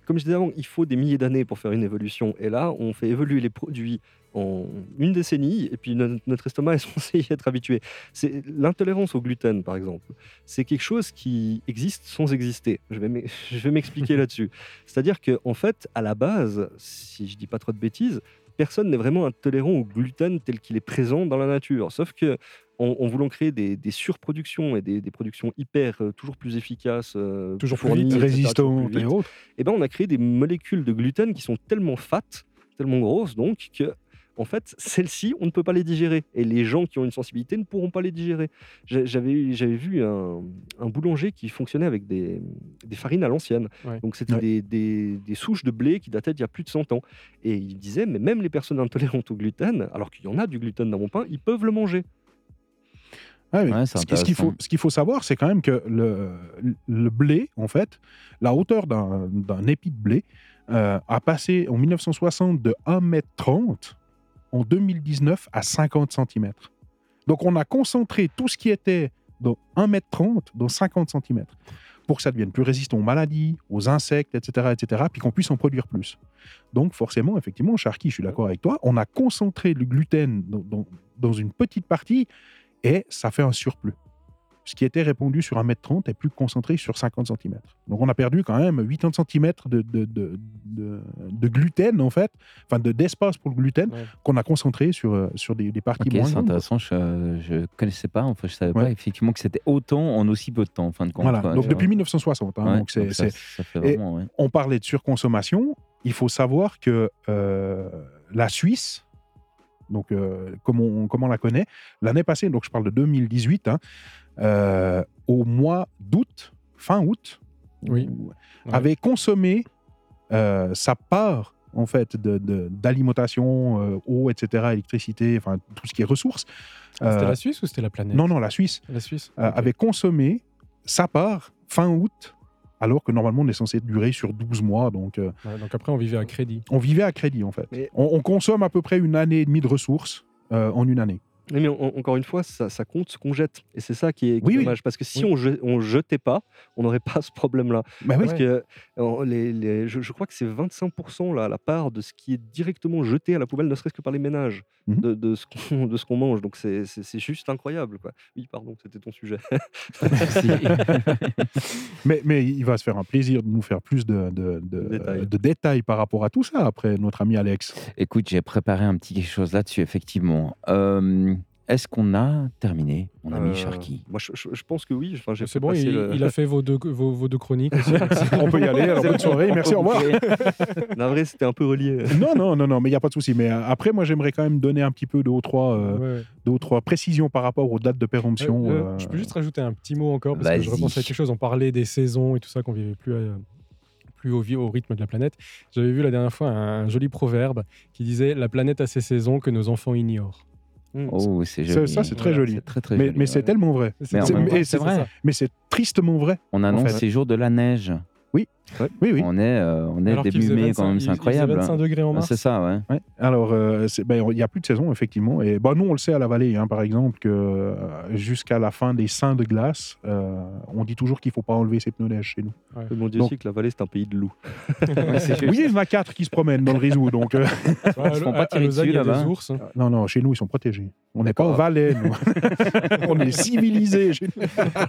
comme je disais avant, il faut des milliers d'années pour faire une évolution. Et là, on fait évoluer les produits en une décennie, et puis no- notre estomac est <laughs> censé y être habitué. C'est l'intolérance au gluten, par exemple. C'est quelque chose qui existe sans exister. Je vais <laughs> m'expliquer <laughs> là-dessus. C'est-à-dire que en fait, à la base, si je dis pas trop de bêtises, personne n'est vraiment intolérant au gluten tel qu'il est présent dans la nature. Sauf que en, en voulant créer des, des surproductions et des, des productions hyper euh, toujours plus efficaces, euh, Toujours plus vite, plus et autres. eh ben, on a créé des molécules de gluten qui sont tellement fat, tellement grosses donc que en fait, celles-ci, on ne peut pas les digérer. Et les gens qui ont une sensibilité ne pourront pas les digérer. J'a- J'avais j'avais vu un, un boulanger qui fonctionnait avec des, des farines à l'ancienne. Ouais. Donc, c'était Ouais. des, des- des souches de blé qui dataient d'il y a plus de 100 ans. Et il disait, mais même les personnes intolérantes au gluten, alors qu'il y en a du gluten dans mon pain, ils peuvent le manger. Ouais, mais Ouais, c'est ce qui- ce qu'il faut, intéressant. ce qu'il faut savoir, c'est quand même que le, le blé, en fait, la hauteur d'un d'un épi de blé euh, a passé en 1960 de 1m30 en 2019 à 50 cm. Donc on a concentré tout ce qui était dans 1m30 dans 50 cm pour que ça devienne plus résistant aux maladies, aux insectes, etc., etc., puis qu'on puisse en produire plus. Donc forcément, effectivement, Sharky, je suis d'accord avec toi, on a concentré le gluten dans- une petite partie et ça fait un surplus. Ce qui était répandu sur 1m30 est plus concentré sur 50 cm. Donc on a perdu quand même 80 cm de, de, de, de- de gluten, en fait, enfin de- d'espace pour le gluten, Ouais. qu'on a concentré sur, euh, sur des, des parties Ok, moins c'est intéressant. Je ne connaissais pas. Enfin, je savais pas effectivement que c'était autant en aussi peu de temps, en fin de compte. Voilà, quoi. donc depuis vois. 1960. hein, Ouais, donc c'est- donc ça, ça vraiment. ouais. on parlait de surconsommation. Il faut savoir que euh, la Suisse, donc euh, comme, on, comme on la connaît, l'année passée, donc je parle de 2018, hein, euh, au mois d'août, fin août, Oui. ou- Ouais. avait consommé euh, sa part en fait d'alimentation, euh, eau, etc., électricité, enfin tout ce qui est ressources. C'était la Suisse ou c'était la planète? Non, non, la Suisse La Suisse. avait consommé sa part fin août, alors que normalement on est censé durer sur 12 mois, donc euh, Ouais, donc après, on vivait à crédit. on vivait à crédit en fait. Mais- On, on consomme à peu près une année et demie de ressources euh, en une année. Oui, mais en- encore une fois, ça, ça compte ce qu'on jette. Et c'est ça qui est, qui Oui, est oui. dommage. Parce que si Oui. on, je- on jetait pas, on n'aurait pas ce problème-là. Bah. Parce que euh, les, les- je, je crois que c'est 25% là, la part de ce qui est directement jeté à la poubelle, ne serait-ce que par les ménages, Mhm. de, de ce qu'on <laughs> de ce qu'on mange. Donc c'est- juste incroyable. Quoi. Oui, pardon, c'était ton sujet. <laughs> Merci. <laughs> Mais, mais il va se faire un plaisir de nous faire plus de, de, de- Détails. de détails par rapport à tout ça après notre ami Alex. Écoute, j'ai préparé un petit quelque chose là-dessus, effectivement. Euh, Est-ce qu'on a terminé, mon ami Euh, Sharky Moi, je, je- je pense que oui. Enfin, C'est bon, il, le- il a fait vos deux, vos, vos deux chroniques aussi. <laughs> <laughs> On peut y aller, alors bonne soirée, merci, au revoir. <laughs> Navré, c'était un peu relié. Non, non, non, non, mais il n'y a pas de souci. Mais euh, après, moi, j'aimerais quand même donner un petit peu deux ou trois, euh, Ouais, deux ou trois précisions par rapport aux dates de péremption. Euh, euh, euh, Je peux juste rajouter un petit mot encore parce que je repensais à quelque chose. On parlait des saisons et tout ça qu'on vivait plus, à- plus au, rythme de la planète. J'avais vu la dernière fois un, un joli proverbe qui disait La planète a ses saisons que nos enfants ignorent. Mm. Oh, c'est Ça- joli. ça, c'est très joli. Très, très mais joli, mais c'est ouais. tellement vrai. Mais en C'est- vrai. Mais tristement vrai. On annonce fait. ces jours de la neige. Oui, oui. On est, euh, on est Alors début mai 25 quand même, c'est incroyable. 25 degrés en Ah, mars. C'est ça, ouais. Ouais. Alors, euh, ben, il n'y a plus de saison, effectivement. Et bah, nous, on le sait à la vallée, hein, par exemple, que euh, jusqu'à la fin des seins de glace, euh, on dit toujours qu'il ne faut pas enlever ses pneus neige chez nous. Mais on dit Donc- aussi que la vallée, c'est un pays de loups. <laughs> Ouais. Oui, il y en a quatre qui se promènent dans le réseau. Donc, euh, Ouais, Ils se font pas tirer a dessus, des là-bas. ours. non, non, chez nous, ils sont protégés. On n'est pas D'accord. Valais, nous. <laughs> on est civilisés. chez nous.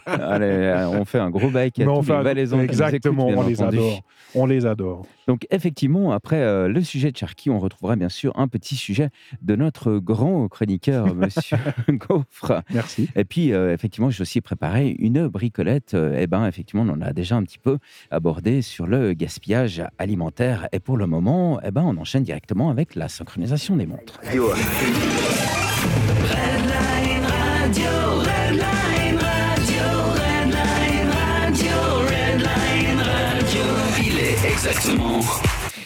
Allez, euh, on fait un gros bec à Mais on tous fait les Valaisans Exactement, on les entendu. adore. On les adore. Donc effectivement, après euh, le sujet de Cherky, on retrouvera bien sûr un petit sujet de notre grand chroniqueur, <laughs> Monsieur Gaufre. Merci. Et puis euh, effectivement, j'ai aussi préparé une bricolette. Euh, Eh ben effectivement, on en a déjà un petit peu abordé sur le gaspillage alimentaire. Et pour le moment, eh ben on enchaîne directement avec la synchronisation des montres. Radio, exactement.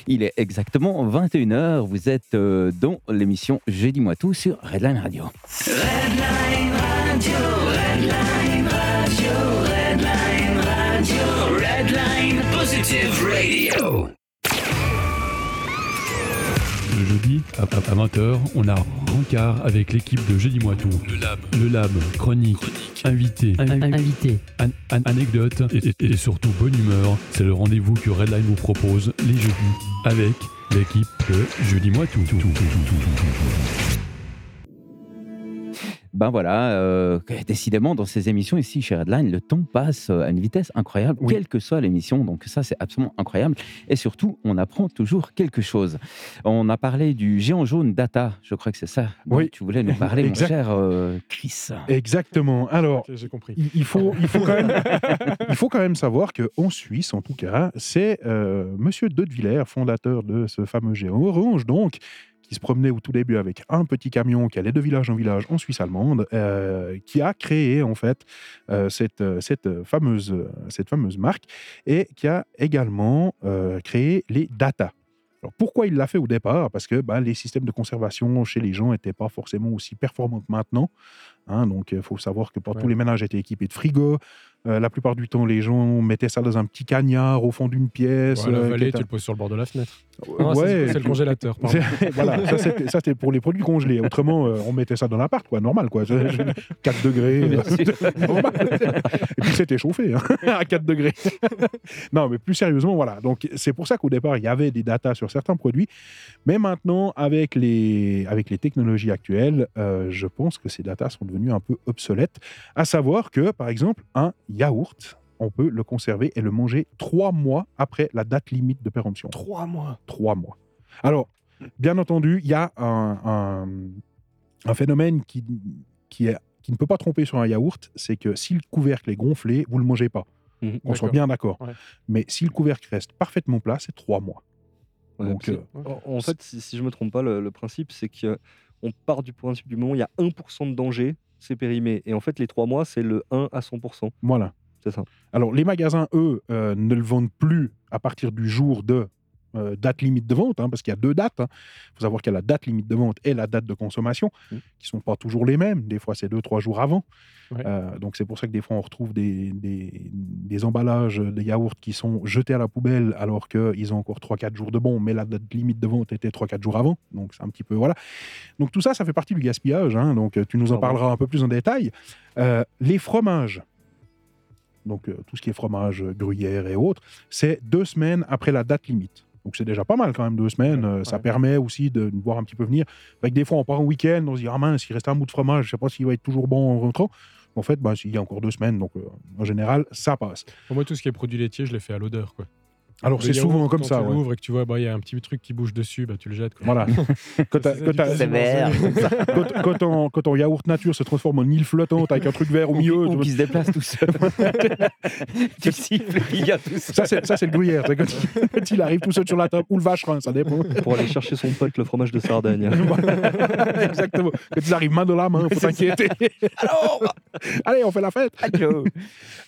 Il est exactement 21h. Vous êtes euh, dans l'émission Jeudi moi tout sur Redline Radio. Redline Radio, Redline Radio, Redline Radio, Redline Positive Radio. Le jeudi, à, 20h, on a Rancard avec l'équipe de Jeudi Moi Tout. Le Lab. Le Lab, chronique, invité, Invité. an- an- anecdote et, et- et surtout bonne humeur. C'est le rendez-vous que Redline vous propose les jeudis avec l'équipe de Jeudi Moi Tout. Tout, tout, Ben voilà, euh, décidément, dans ces émissions ici chez Redline, le temps passe euh, à une vitesse incroyable, Oui. quelle que soit l'émission. Donc ça, c'est absolument incroyable. Et surtout, on apprend toujours quelque chose. On a parlé du géant jaune data, je crois que c'est ça dont Oui. tu voulais nous parler, <laughs> mon cher euh, Chris. Exactement. Alors, j'ai compris. il il faut, il, faut quand même, <laughs> il faut quand même savoir qu'en Suisse, en tout cas, c'est euh, Monsieur De Villers, fondateur de ce fameux géant orange, donc, se promenait au tout début avec un petit camion qui allait de village en village en Suisse allemande, euh, qui a créé en fait euh, cette, euh, cette, fameuse, cette fameuse marque et qui a également créé les data. Pourquoi il l'a fait au départ? Parce que bah, les systèmes de conservation chez les gens n'étaient pas forcément aussi performants que maintenant. Hein. donc il faut savoir que pas Ouais. tous les ménages étaient équipés de frigo. Euh, la plupart du temps, les gens mettaient ça dans un petit cagnard au fond d'une pièce. Ouais, la euh, vallée, était- tu le poses sur le bord de la fenêtre. Non, Ouais, c'est le congélateur. <laughs> voilà, ça c'était, pour les produits congelés. Autrement, euh, on mettait ça dans l'appart, quoi, normal, quoi. 4 <laughs> degrés. Euh, <laughs> normal. Et puis c'était chauffé, hein, à 4 degrés. non, mais plus sérieusement, voilà. Donc c'est pour ça qu'au départ, il y avait des datas sur certains produits. Mais maintenant, avec les, avec les technologies actuelles, euh, je pense que ces datas sont devenues un peu obsolètes. À savoir que, par exemple, un yaourt, on peut le conserver et le manger trois mois après la date limite de péremption Trois mois. trois mois. Alors, bien entendu, il y a un, un- un phénomène qui, qui, est, qui ne peut pas tromper sur un yaourt, c'est que si le couvercle est gonflé, vous ne le mangez pas. Mhm. On soit bien d'accord. Ouais. Mais si le couvercle reste parfaitement plat, c'est trois mois. Ouais, Donc, euh, en, en fait, si, si je me trompe pas, le, le principe, c'est qu'on part du principe du moment où il y a 1% de danger, c'est périmé. Et en fait, les trois mois, c'est le 1 à 100%. Voilà. C'est ça. Alors, les magasins, eux, euh, ne le vendent plus à partir du jour de euh, date limite de vente, hein, parce qu'il y a deux dates. Il faut savoir qu'il y a la date limite de vente et la date de consommation, Mm. qui sont pas toujours les mêmes. Des fois, c'est deux, trois jours avant. Ouais. Euh, donc, c'est pour ça que des fois, on retrouve des, des- des emballages de yaourts qui sont jetés à la poubelle alors qu'ils ont encore 3-4 jours de bon, mais la date limite de vente était 3-4 jours avant. Donc, c'est un petit peu. Voilà. Donc, tout ça, ça fait partie du gaspillage. hein. donc, tu nous en Pardon. parleras un peu plus en détail. Euh, les fromages. Donc, euh, tout ce qui est fromage, gruyère et autres, c'est deux semaines après la date limite. Donc, c'est déjà pas mal quand même, deux semaines. Euh, ça ouais. permet aussi de nous voir un petit peu venir. Fait que des fois, on part en week-end, on se dit, ah mince, il reste un bout de fromage, je sais pas s'il va être toujours bon en rentrant. En fait, bah, il y a encore deux semaines, donc euh, en général, ça passe. Pour moi, tout ce qui est produits laitiers, je les fais à l'odeur. quoi. Alors, c'est souvent comme quand ça. Tu ouais. l'ouvres et que tu vois, bah, il y a un petit truc qui bouge dessus, bah, tu le jettes. quoi. Voilà. <laughs> quand, C'est quand <laughs> quand- quand ton, quand ton yaourt nature se transforme en île flottante avec un truc vert au milieu, Ou qui se déplace tout seul. <laughs> tu siffles, il y a tout seul. ça, c'est, le gruyère. Quand, quand il arrive tout seul sur la table, ou le vacherin, ça dépend. Pour aller chercher son pote, le fromage de Sardaigne. Exactement. Quand ils arrivent main dans la main, faut t'inquiéter. Allez, on fait la fête.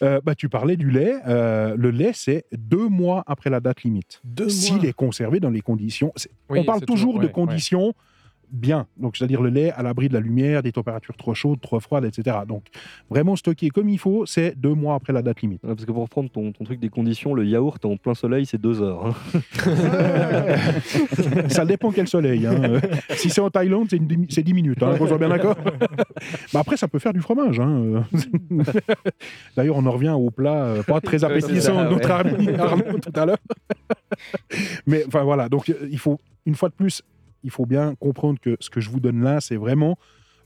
Euh, bah, tu parlais du lait. Euh, le lait, c'est deux mois après la date limite. S'il est conservé dans les conditions. Oui, on parle toujours, toujours- de ouais, conditions bien. Donc, c'est-à-dire le lait à l'abri de la lumière, des températures trop chaudes, trop froides, etc. Donc, vraiment stocké comme il faut, c'est deux mois après la date limite. Ouais, Parce que pour reprendre ton, ton truc des conditions, le yaourt en plein soleil, c'est deux heures. hein. <laughs> ça dépend quel soleil. hein. Euh, Si c'est en Thaïlande, c'est une demi- c'est 10 minutes. Hein, qu'on soit bien d'accord. Mais après, ça peut faire du fromage. hein. D'ailleurs, on en revient au plat euh, pas très appétissant de notre ami Arnaud tout à l'heure. Mais enfin voilà, donc euh, il faut, une fois de plus, il faut bien comprendre que ce que je vous donne là, c'est vraiment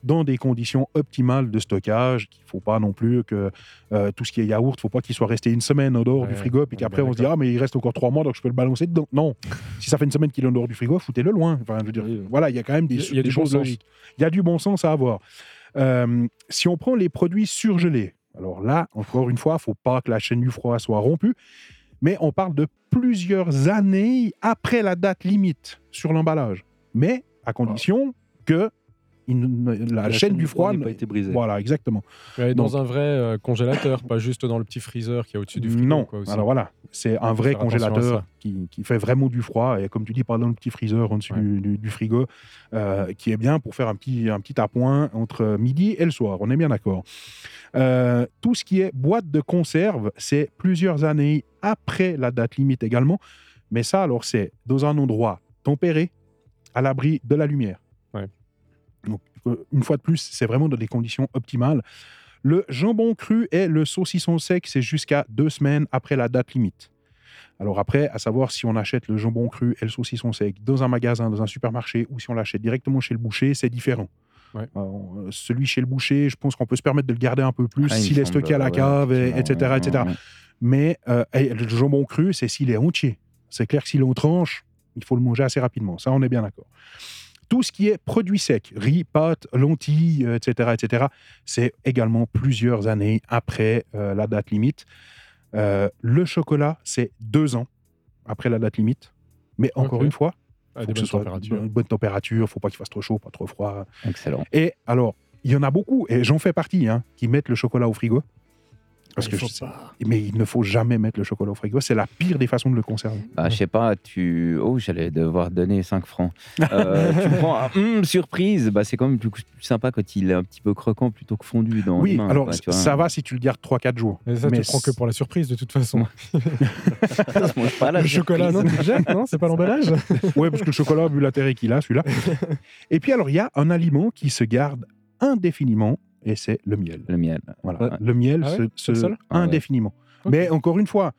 dans des conditions optimales de stockage, qu'il ne faut pas non plus que euh, tout ce qui est yaourt, il ne faut pas qu'il soit resté une semaine en dehors Ouais, du frigo, puis qu'après on se dit ah mais il reste encore trois mois donc je peux le balancer dedans. Non, <laughs> si ça fait une semaine qu'il est en dehors du frigo, foutez-le loin. Enfin, je veux dire, Oui. voilà, il y a quand même des, Il y a- il y a des du bon choses sens. logiques. Il y a du bon sens à avoir. Euh, si on prend les produits surgelés, alors là, encore une fois, il faut pas que la chaîne du froid soit rompue, mais on parle de plusieurs années après la date limite sur l'emballage. Mais à condition que il la, chaîne du froid n'ait ne- pas été brisée. Voilà, exactement. Ouais, dans Donc- un vrai euh, congélateur, pas juste dans le petit freezer qui est au-dessus du frigo. non, quoi, aussi. alors voilà, c'est un vrai congélateur qui, qui fait vraiment du froid et comme tu dis, pas dans le petit freezer en dessus Ouais. du, du- du frigo, euh, qui est bien pour faire un petit, un petit appoint entre midi et le soir. On est bien d'accord. Euh, tout ce qui est boîte de conserve, c'est plusieurs années après la date limite également, mais ça alors c'est dans un endroit tempéré, à l'abri de la lumière. Ouais. Donc euh, une fois de plus, c'est vraiment dans des conditions optimales. Le jambon cru et le saucisson sec, c'est jusqu'à deux semaines après la date limite. Alors après, à savoir si on achète le jambon cru et le saucisson sec dans un magasin, dans un supermarché, ou si on l'achète directement chez le boucher, c'est différent. Ouais. Euh, celui chez le boucher, je pense qu'on peut se permettre de le garder un peu plus Ah, il s'il est stocké à la cave, ouais, et- etc., etc. ouais. Mais euh, le jambon cru, c'est s'il est entier. C'est clair que s'il est en tranche, il faut le manger assez rapidement. Ça, on est bien d'accord. Tout ce qui est produits secs, riz, pâtes, lentilles, euh, etc., etc., c'est également plusieurs années après euh, la date limite. Euh, le chocolat, c'est deux ans après la date limite. Mais encore une fois, faut que ce bonnes soit températures. une bonne température, faut pas qu'il fasse trop chaud, pas trop froid. Excellent. Et alors, il y en a beaucoup, et j'en fais partie, hein, qui mettent le chocolat au frigo. Parce Il que je- pas. mais il ne faut jamais mettre le chocolat au frigo. C'est la pire des façons de le conserver. Bah, je sais pas, tu. Oh, j'allais devoir donner 5 francs. Euh, <laughs> tu prends un hum, surprise, bah, c'est quand même plus, plus sympa quand il est un petit peu croquant plutôt que fondu dans oui, les mains, alors quoi, tu vois. ça va si tu le gardes 3-4 jours. Mais ça, Mais tu prends que pour la surprise de toute façon. <laughs> Ça se mange pas la le chocolat, non, surprise. tu le jettes, non C'est pas l'emballage <laughs> Ouais, parce que le chocolat, vu l'intérêt qu'il a, celui-là. Et puis alors, il y a un aliment qui se garde indéfiniment, et c'est le miel. Le miel. Voilà. Ouais. Le miel, Ah ouais se, se- Ah indéfiniment. Mais encore une fois,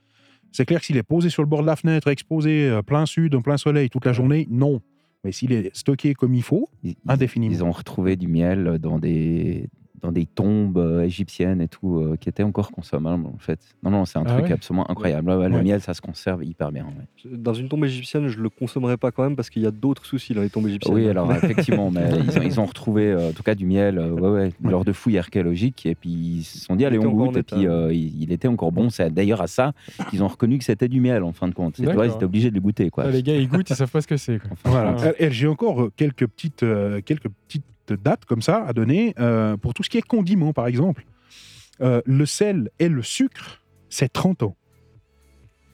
c'est clair que s'il est posé sur le bord de la fenêtre, exposé euh, plein sud, en plein soleil toute la journée, non. Mais s'il est stocké comme il faut, ils- indéfiniment. ils ont retrouvé du miel dans des, dans des tombes euh, égyptiennes et tout, euh, qui étaient encore consommables en fait. Non, non, c'est un Ah truc ouais absolument incroyable. Ouais, ouais, Le Ouais. miel, ça se conserve hyper bien. ouais. Dans une tombe égyptienne, je le consommerai pas quand même parce qu'il y a d'autres soucis dans les tombes égyptiennes. Oui, alors effectivement, mais <laughs> ils ont, ils ont retrouvé euh, en tout cas du miel euh, ouais, ouais, Ouais. lors de fouilles archéologiques et puis ils se sont dit allez on goûte et puis euh, il, il était encore bon. C'est d'ailleurs à ça qu'ils ont reconnu que c'était du miel en fin de compte. C'est toi, ils étaient obligés de le goûter quoi. Ah, Les gars, ils goûtent, ils savent pas ce que c'est. quoi. Enfin, Voilà. J'ai encore quelques petites, euh, quelques petites dates comme ça à donner euh, pour tout ce qui est condiments, par exemple. Euh, le sel et le sucre, c'est 30 ans.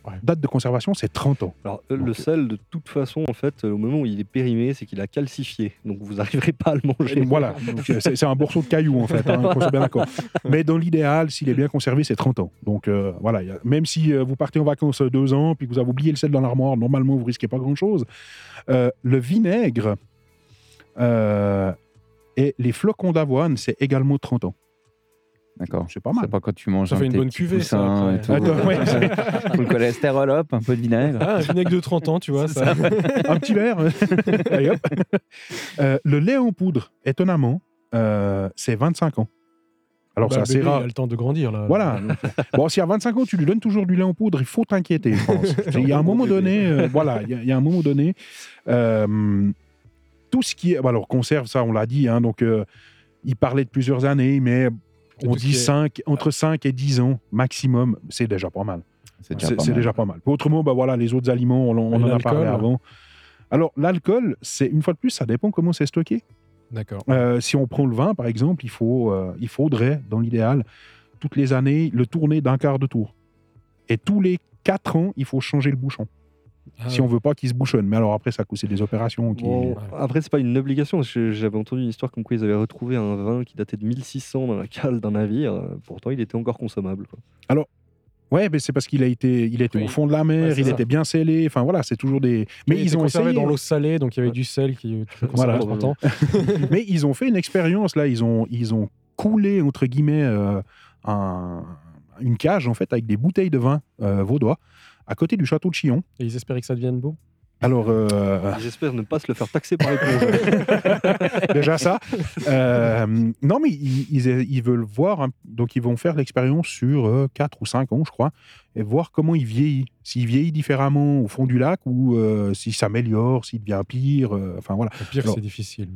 Ouais. Date de conservation, c'est 30 ans. Alors, euh, Donc, le sel, de toute façon, en fait, euh, au moment où il est périmé, c'est qu'il a calcifié. Donc, vous n'arriverez pas à le manger. Voilà, c'est un morceau de caillou en fait, hein, bien d'accord. <laughs> Mais dans l'idéal, s'il est bien conservé, c'est 30 ans. Donc euh, voilà, a- même si euh, vous partez en vacances deux ans, puis que vous avez oublié le sel dans l'armoire, normalement vous risquez pas grand-chose. Euh, le vinaigre euh, et les flocons d'avoine, c'est également 30 ans. D'accord. C'est pas C'est mal. pas quand tu manges Ça un fait une bonne cuvée, ça, après. Attends, ouais. <laughs> Tout le cholestérol, hop, un peu de vinaigre. Ah, un vinaigre de 30 ans, tu vois. Ça. <laughs> un petit verre. <laughs> Allez, hop. Euh, le lait en poudre, étonnamment, euh, c'est 25 ans. Alors Bah, c'est assez bébé, rare. Il a le temps de grandir, là. Voilà. bon, si à 25 ans, tu lui donnes toujours du lait en poudre, il faut t'inquiéter, je pense. Il y a un moment donné, euh, voilà, il y, a- il y a un moment donné, euh, tout ce qui est. Alors, conserve, ça, on l'a dit, hein, donc euh, il parlait de plusieurs années, mais on dit est- 5, entre 5 et 10 ans maximum, c'est déjà pas mal. C'est déjà pas mal. déjà pas mal. Autrement, bah voilà, les autres aliments, on, en a parlé avant. Alors, l'alcool, c'est une fois de plus, ça dépend comment c'est stocké. D'accord. Euh, si on prend le vin, par exemple, il, faut, euh, il faudrait, dans l'idéal, toutes les années, le tourner d'un quart de tour. Et tous les quatre ans, il faut changer le bouchon. Ah, si on veut pas qu'il se bouchonne. Mais alors après, ça c'est des opérations qui. Bon, après, c'est pas une obligation. J'avais entendu une histoire comme quoi ils avaient retrouvé un vin qui datait de 1600 dans la cale d'un navire. Pourtant, il était encore consommable. quoi. Ouais, mais c'est parce qu'il a été, il était Oui. au fond de la mer, Ouais, il ça. était bien scellé. Enfin voilà, c'est toujours des. Mais il ils ont conservé essayé. dans l'eau salée, donc il y avait du sel qui Voilà. 30 ans. <laughs> Mais ils ont fait une expérience là. Ils ont, ils ont coulé entre guillemets euh, un- une cage en fait avec des bouteilles de vin euh, vaudois à côté du château de Chillon. Et ils espéraient que ça devienne beau. Alors euh, J'espère ne pas se le faire taxer par les <laughs> plongeurs. déjà ça. Euh, non, mais ils, ils- ils veulent voir, hein, donc ils vont faire l'expérience sur 4 ou 5 ans, je crois, et voir comment il vieillit. S'il vieillit différemment au fond du lac ou euh, s'il s'améliore, s'il devient pire. euh, enfin voilà. Le pire, Alors- c'est difficile.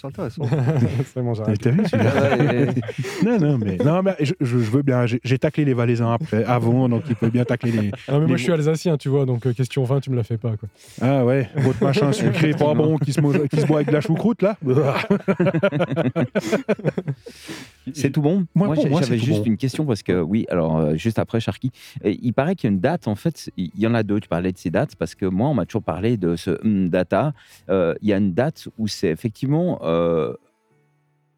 C'est intéressant. <laughs> c'est bon, T'as j'arrête. t'as vu. <laughs> Non, non, mais, non, mais je, veux bien. J'ai j'ai taclé les Valaisans après, avant, donc il peut bien tacler les. Ah non, mais Les moi, je suis alsacien, tu vois, donc euh, question 20, tu me la fais pas. Quoi. Ah ouais, votre machin sucré <laughs> pas bon qui se, mange- qui se boit avec de la choucroute là. C'est tout bon? Moi, pour j'ai- moi, j'avais tout juste bon. une question parce que, oui, alors, euh, juste après, Sharky, il paraît qu'il y a une date, en fait, il y en a deux, tu parlais de ces dates, parce que moi, on m'a toujours parlé de ce hum, data. Euh, Il y a une date où c'est effectivement. euh, 呃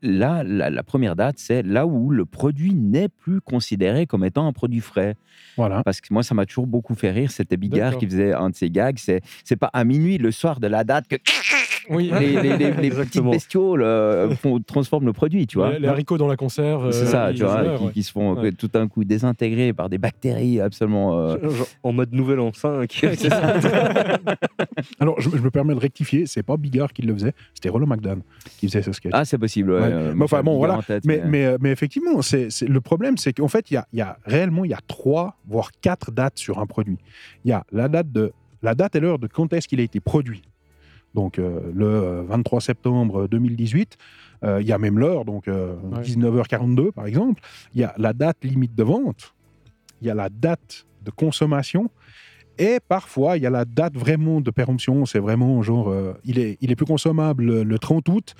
Là, la, la première date, c'est là où le produit n'est plus considéré comme étant un produit frais. Voilà. Parce que moi, ça m'a toujours beaucoup fait rire. C'était Bigard qui faisait un de ses gags. C'est, c'est pas à minuit, le soir de la date, que Oui, les, les, les- les <laughs> petites Exactement. bestioles euh, font- transforment le produit, tu vois. les, les haricots dans la conserve. C'est euh, ça, tu vois, qui, ouais. qui se font Ouais. tout d'un coup désintégrés par des bactéries absolument. euh, Genre, en mode nouvel an <laughs> 5. <laughs> Alors, je, je me permets de rectifier, c'est pas Bigard qui le faisait, c'était Rollo McDan qui faisait ce sketch. Ah, c'est possible. Ouais. Euh, Mais enfin, j'ai bon, Bigard voilà. en tête, mais, mais, euh, mais effectivement, c'est, le problème, c'est qu'en fait, il y a, il y a réellement il y a trois, voire quatre dates sur un produit. Il y a la date, de, la date et l'heure de quand est-ce qu'il a été produit. Donc, euh, le euh, 23 septembre 2018. Euh, il y a même l'heure, donc euh, Ouais. 19h42 par exemple. Il y a la date limite de vente. Il y a la date de consommation. Et parfois, il y a la date vraiment de péremption. C'est vraiment genre, euh, il, est, il est plus consommable le, le 30 août.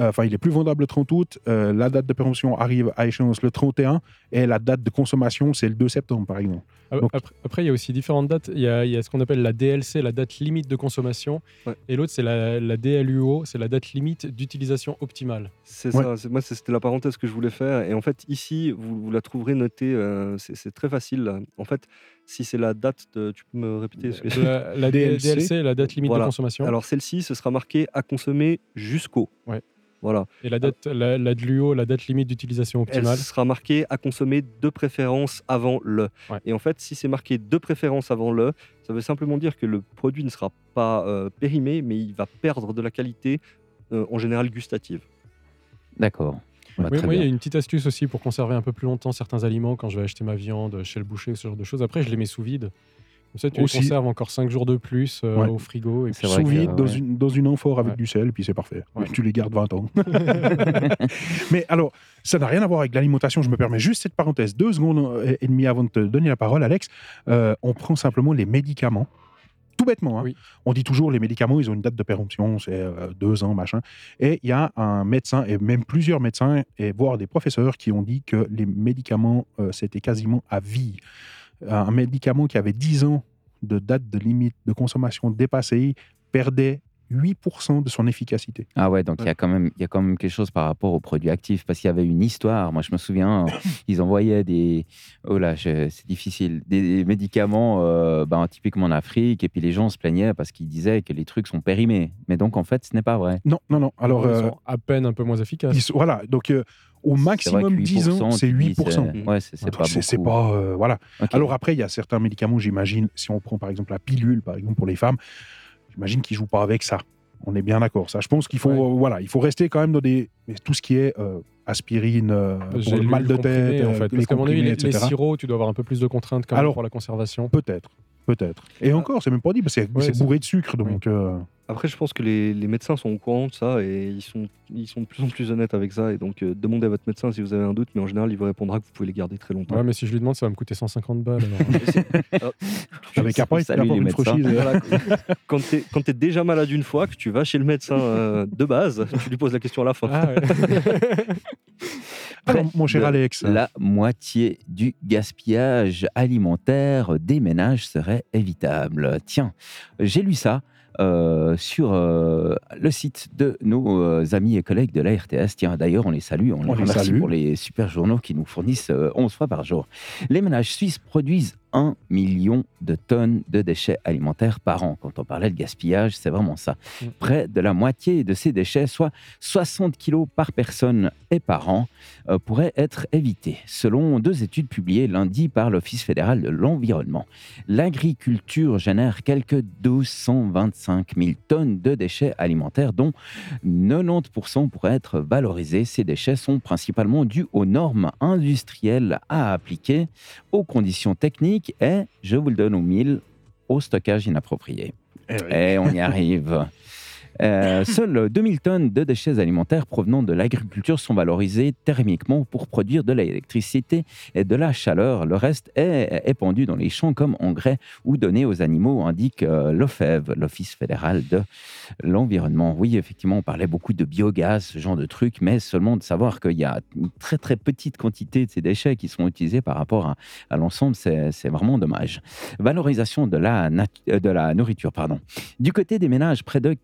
Euh, Enfin, il est plus vendable le 30 août. euh, la date de péremption arrive à échéance le 31. Et la date de consommation, c'est le 2 septembre, par exemple. Ah, Donc- Après, après, il y a aussi différentes dates. Il y a, il y a ce qu'on appelle la DLC, la date limite de consommation. Ouais. Et l'autre, c'est la, la DLUO, c'est la date limite d'utilisation optimale. C'est Ouais. ça, moi c'était la parenthèse que je voulais faire. Et en fait, ici, vous, vous la trouverez notée, euh, c'est c'est très facile. là. En fait, si c'est la date de. Tu peux me répéter ce que La, la DLC. DLC, la date limite Voilà. de consommation. Alors celle-ci, ce sera marqué à consommer jusqu'au. Ouais. Voilà. et la date, la, la DLUO, la date limite d'utilisation Elle optimale. sera marquée à consommer de préférence avant le. Ouais. Et en fait, si c'est marqué de préférence avant le, ça veut simplement dire que le produit ne sera pas euh, périmé, mais il va perdre de la qualité, euh, en général gustative. D'accord. Bah, Oui, moi, il y a une petite astuce aussi pour conserver un peu plus longtemps certains aliments quand je vais acheter ma viande chez le boucher, ce genre de choses. Après, je les mets sous vide. Comme ça, tu Aussi. les conserves encore 5 jours de plus euh, Ouais. au frigo. Et C'est puis, vrai Sous que, vide, dans, ouais. une, dans une amphore avec Ouais. du sel, puis c'est parfait. Ouais. Tu les gardes 20 ans. <laughs> Mais alors, ça n'a rien à voir avec l'alimentation. Je me permets juste cette parenthèse. Deux secondes et demie avant de te donner la parole, Alex. Euh, on prend simplement les médicaments. Tout bêtement. hein. Oui. On dit toujours les médicaments, ils ont une date de péremption, c'est euh, deux ans, machin. Et il y a un médecin, et même plusieurs médecins, et voire des professeurs, qui ont dit que les médicaments, euh, c'était quasiment à vie. Un médicament qui avait 10 ans de date de limite de consommation dépassée perdait 8% de son efficacité. Ah ouais, donc il y, a quand même- il y a quand même quelque chose par rapport aux produits actifs, parce qu'il y avait une histoire. Moi, je me souviens, euh, <laughs> ils envoyaient des. Oh là, c'est difficile. Des médicaments euh, ben, typiquement en Afrique, et puis les gens se plaignaient parce qu'ils disaient que les trucs sont périmés. Mais donc, en fait, ce n'est pas vrai. Non, non, non. Alors, Ils euh, sont à peine un peu moins efficaces. sont- voilà. Donc, euh, au maximum que 10 ans, 8%, c'est tu dis, 8%. c'est- Ouais, c'est pas c'est- pas. euh, voilà. Alors après, il y a certains médicaments, j'imagine, si on prend par exemple la pilule, par exemple pour les femmes, j'imagine qu'ils jouent pas avec ça. On est bien d'accord. Ça, je pense qu'il faut, Ouais. euh, voilà, il faut rester quand même dans des, mais tout ce qui est euh, aspirine euh, pour le mal de comprimé, tête, en fait. les Parce avis, les, les sirops, tu dois avoir un peu plus de contraintes quand même Alors- pour la conservation. Peut-être, peut-être. Et encore, c'est même pas dit, parce que c'est Ouais, c'est c'est- bourré de sucre, donc. euh, Après, je pense que les, les médecins sont au courant de ça et ils sont, ils sont de plus en plus honnêtes avec ça. Et donc, euh, demandez à votre médecin si vous avez un doute, mais en général, il vous répondra que vous pouvez les garder très longtemps. Ouais, mais si je lui demande, ça va me coûter 150 balles. alors. <laughs> avec après, il une franchise. euh, Voilà, <laughs> quand t'es quand t'es déjà malade une fois, que tu vas chez le médecin euh, de base, tu lui poses la question à la fin. Ah, ouais. <laughs> Alors, mon cher Alex, La moitié du gaspillage alimentaire des ménages serait évitable. Tiens, j'ai lu ça. Euh, sur euh, le site de nos euh, amis et collègues de la RTS. Tiens, d'ailleurs, on les salue, on, les On les remercie salue. pour les super journaux qui nous fournissent euh, 11 fois par jour. Les ménages suisses produisent 1 million de tonnes de déchets alimentaires par an. Quand on parlait de gaspillage, c'est vraiment ça. Mm. Près de la moitié de ces déchets, soit 60 kilos par personne et par an, euh, pourraient être évités, selon deux études publiées lundi par l'Office fédéral de l'environnement. L'agriculture génère quelques 225 000 tonnes de déchets alimentaires, dont 90% pourraient être valorisés. Ces déchets sont principalement dus aux normes industrielles à appliquer, aux conditions techniques et, je vous le donne au mille, au stockage inapproprié. eh oui. Et on y arrive. <laughs> Euh, <laughs> seules 2000 tonnes de déchets alimentaires provenant de l'agriculture sont valorisés thermiquement pour produire de l'électricité et de la chaleur. Le reste est épandu dans les champs comme engrais ou donné aux animaux, indique euh, l'OFEV, l'Office fédéral de l'environnement. Oui, effectivement, on parlait beaucoup de biogaz, ce genre de trucs, mais seulement de savoir qu'il y a une très très petite quantité de ces déchets qui sont utilisés par rapport à, à l'ensemble, c'est vraiment dommage. Valorisation de la, euh, de la nourriture, pardon. Du côté des ménages, près de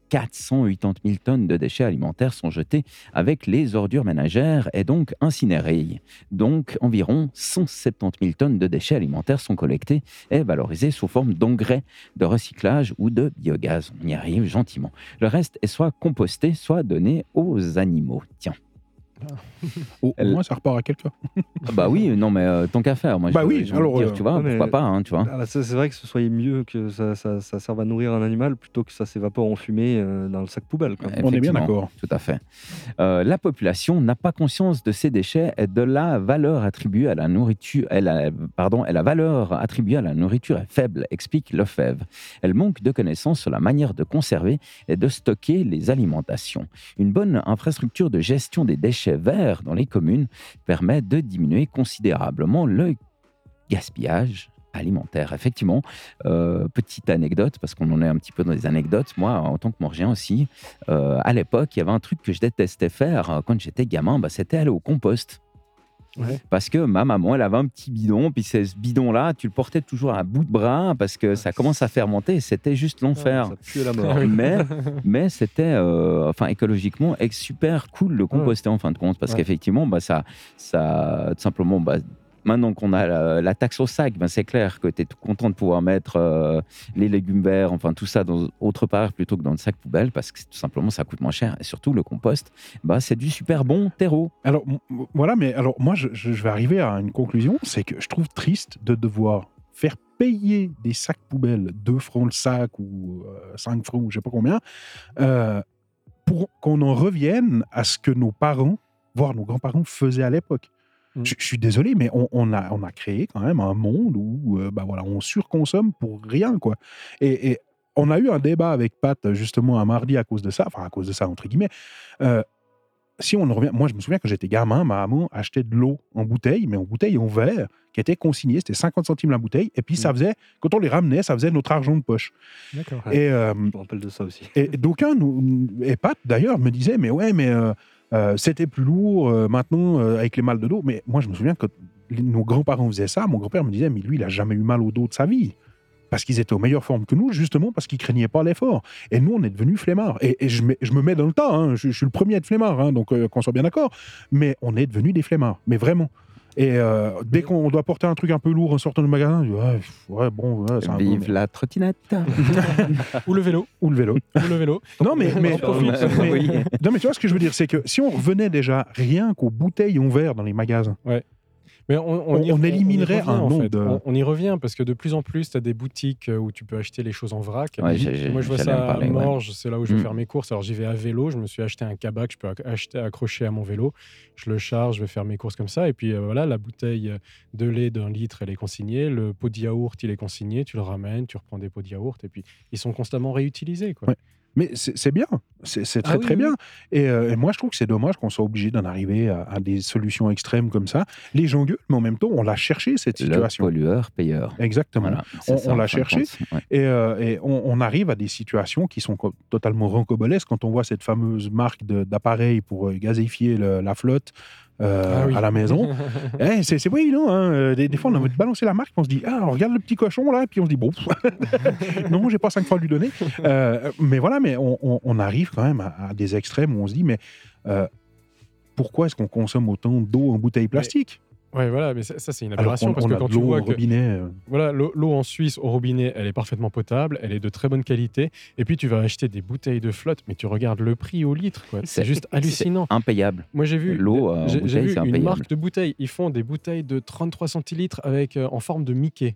480 000 tonnes de déchets alimentaires sont jetées avec les ordures ménagères et donc incinérées. Donc, environ 170 000 tonnes de déchets alimentaires sont collectées et valorisées sous forme d'engrais, de recyclage ou de biogaz. On y arrive gentiment. Le reste est soit composté, soit donné aux animaux. Tiens. <laughs> Au, Elle- moins, ça repart à quelqu'un. Ah Bah oui, non, mais euh, tant qu'à faire. Moi, Bah je- oui, alors, dire, euh, tu vois, mais- pourquoi pas, hein, tu vois. Ah, bah, c'est vrai que ce soit mieux que ça, ça, ça serve à nourrir un animal plutôt que ça s'évapore en fumée euh, dans le sac poubelle. quoi. On est bien d'accord. Tout à fait. Euh, la population n'a pas conscience de ces déchets et de la valeur attribuée à la nourriture. Elle a, pardon, et la valeur attribuée à la nourriture est faible, explique Lefebvre. Elle manque de connaissances sur la manière de conserver et de stocker les alimentations. Une bonne infrastructure de gestion des déchets verts dans les communes permet de diminuer considérablement le gaspillage alimentaire. Effectivement, euh, petite anecdote, parce qu'on en est un petit peu dans les anecdotes, moi, en tant que morgien aussi, euh, à l'époque, il y avait un truc que je détestais faire euh, quand j'étais gamin, bah, c'était aller au compost. Ouais. Parce que ma maman, elle avait un petit bidon, puis ce bidon-là, tu le portais toujours à bout de bras parce que ça commence à fermenter c'était juste l'enfer. Ah <laughs> oui. Mais, <laughs> mais c'était, euh, enfin, écologiquement, super cool de composter en fin de compte, parce Ouais. qu'effectivement, bah, ça, ça, tout simplement, bah, maintenant qu'on a la, taxe au sac, ben c'est clair que tu es tout content de pouvoir mettre euh, les légumes verts, enfin tout ça dans, autre part plutôt que dans le sac poubelle, parce que tout simplement ça coûte moins cher. Et surtout le compost, bah, c'est du super bon terreau. Alors, voilà, mais alors, moi, je, vais arriver à une conclusion c'est que je trouve triste de devoir faire payer des sacs poubelles 2 francs le sac ou 5 francs ou je sais pas combien, euh, pour qu'on en revienne à ce que nos parents, voire nos grands-parents, faisaient à l'époque. Mm. Je, suis désolé, mais on, on a, on a créé quand même un monde où euh, bah voilà, on surconsomme pour rien. quoi. Et, et on a eu un débat avec Pat justement un mardi à cause de ça, enfin à cause de ça entre guillemets. Euh, si on en revient, moi je me souviens quand j'étais gamin, ma maman achetait de l'eau en bouteille, mais en bouteille en verre, qui était consignée, c'était 50 centimes la bouteille, et puis ça faisait, quand on les ramenait, ça faisait notre argent de poche. D'accord. Ouais. Et, euh, Je me rappelle de ça aussi. et et Pat d'ailleurs, me disait, mais ouais, mais euh, euh, c'était plus lourd euh, maintenant euh, avec les mal de dos. Mais moi je me souviens que nos grands-parents faisaient ça, mon grand-père me disait, mais lui, il a jamais eu mal au dos de sa vie. Parce qu'ils étaient aux meilleures formes que nous, justement parce qu'ils craignaient pas l'effort. Et nous, on est devenus flemmards. Et, je, me mets dans le tas, hein. je, suis le premier à être flemmard, hein, donc qu'on soit bien d'accord. Mais on est devenus des flemmards, mais vraiment. Et euh, dès qu'on doit porter un truc un peu lourd en sortant du magasin, on dit, ouais, bon, ouais, c'est un peu- Vive la trottinette. <laughs> Ou le vélo. Ou le vélo. Ou le vélo. <laughs> Non, mais, mais, On en profite. mais- Oui. non, mais tu vois ce que je veux dire, c'est que si on revenait déjà rien qu'aux bouteilles en verre dans les magasins, Mais on, On- y- on éliminerait revient, un nombre de- On, on y revient parce que de plus en plus, tu as des boutiques euh, où tu peux acheter les choses en vrac. Ouais, Moi, je vois ça à ouais. Morges, c'est là où je vais Mm. faire mes courses. Alors, j'y vais à vélo. Je me suis acheté un kabac, je peux ac- acheter, accrocher à mon vélo. Je le charge, je vais faire mes courses comme ça. Et puis, euh, voilà, la bouteille de lait d'un litre, elle est consignée. Le pot de yaourt, il est consigné. Tu le ramènes, tu reprends des pots de yaourt. Et puis, ils sont constamment réutilisés. Quoi. Ouais. Mais c'est bien, c'est très Ah oui, très oui, bien. Et, euh, et moi, je trouve que c'est dommage qu'on soit obligé d'en arriver à, à des solutions extrêmes comme ça. Les gens gueulent, mais en même temps, on l'a cherché cette Le situation. pollueur payeur. Exactement. Voilà, On- l'a cherché. Ouais. Et, euh, et on, on arrive à des situations qui sont totalement rancobolesques quand on voit cette fameuse marque d'appareils pour euh, gazifier le- la flotte euh, Ah oui. à la maison. <laughs> Eh, c'est c'est pas évident. Hein. Euh, Des, des fois, on a envie de balancer la marque, on se dit Ah, on regarde le petit cochon là, et puis on se dit Bon, <laughs> non, j'ai pas cinq fois à lui donner. Euh, mais voilà, mais on, on- on arrive quand même à, à des extrêmes où on se dit Mais euh, pourquoi est-ce qu'on consomme autant d'eau en bouteille plastique? Ouais, voilà, mais ça, ça, c'est une aberration parce on que a quand tu vois au que robinet. euh, Voilà, l'eau en Suisse au robinet, elle est parfaitement potable, elle est de très bonne qualité. Et puis tu vas acheter des bouteilles de flotte, mais tu regardes le prix au litre, quoi. C'est juste hallucinant. Impayable. Moi j'ai vu, L'eau, euh, j'ai vu une marque de bouteilles. Ils font des bouteilles de 33 centilitres avec euh, en forme de Mickey.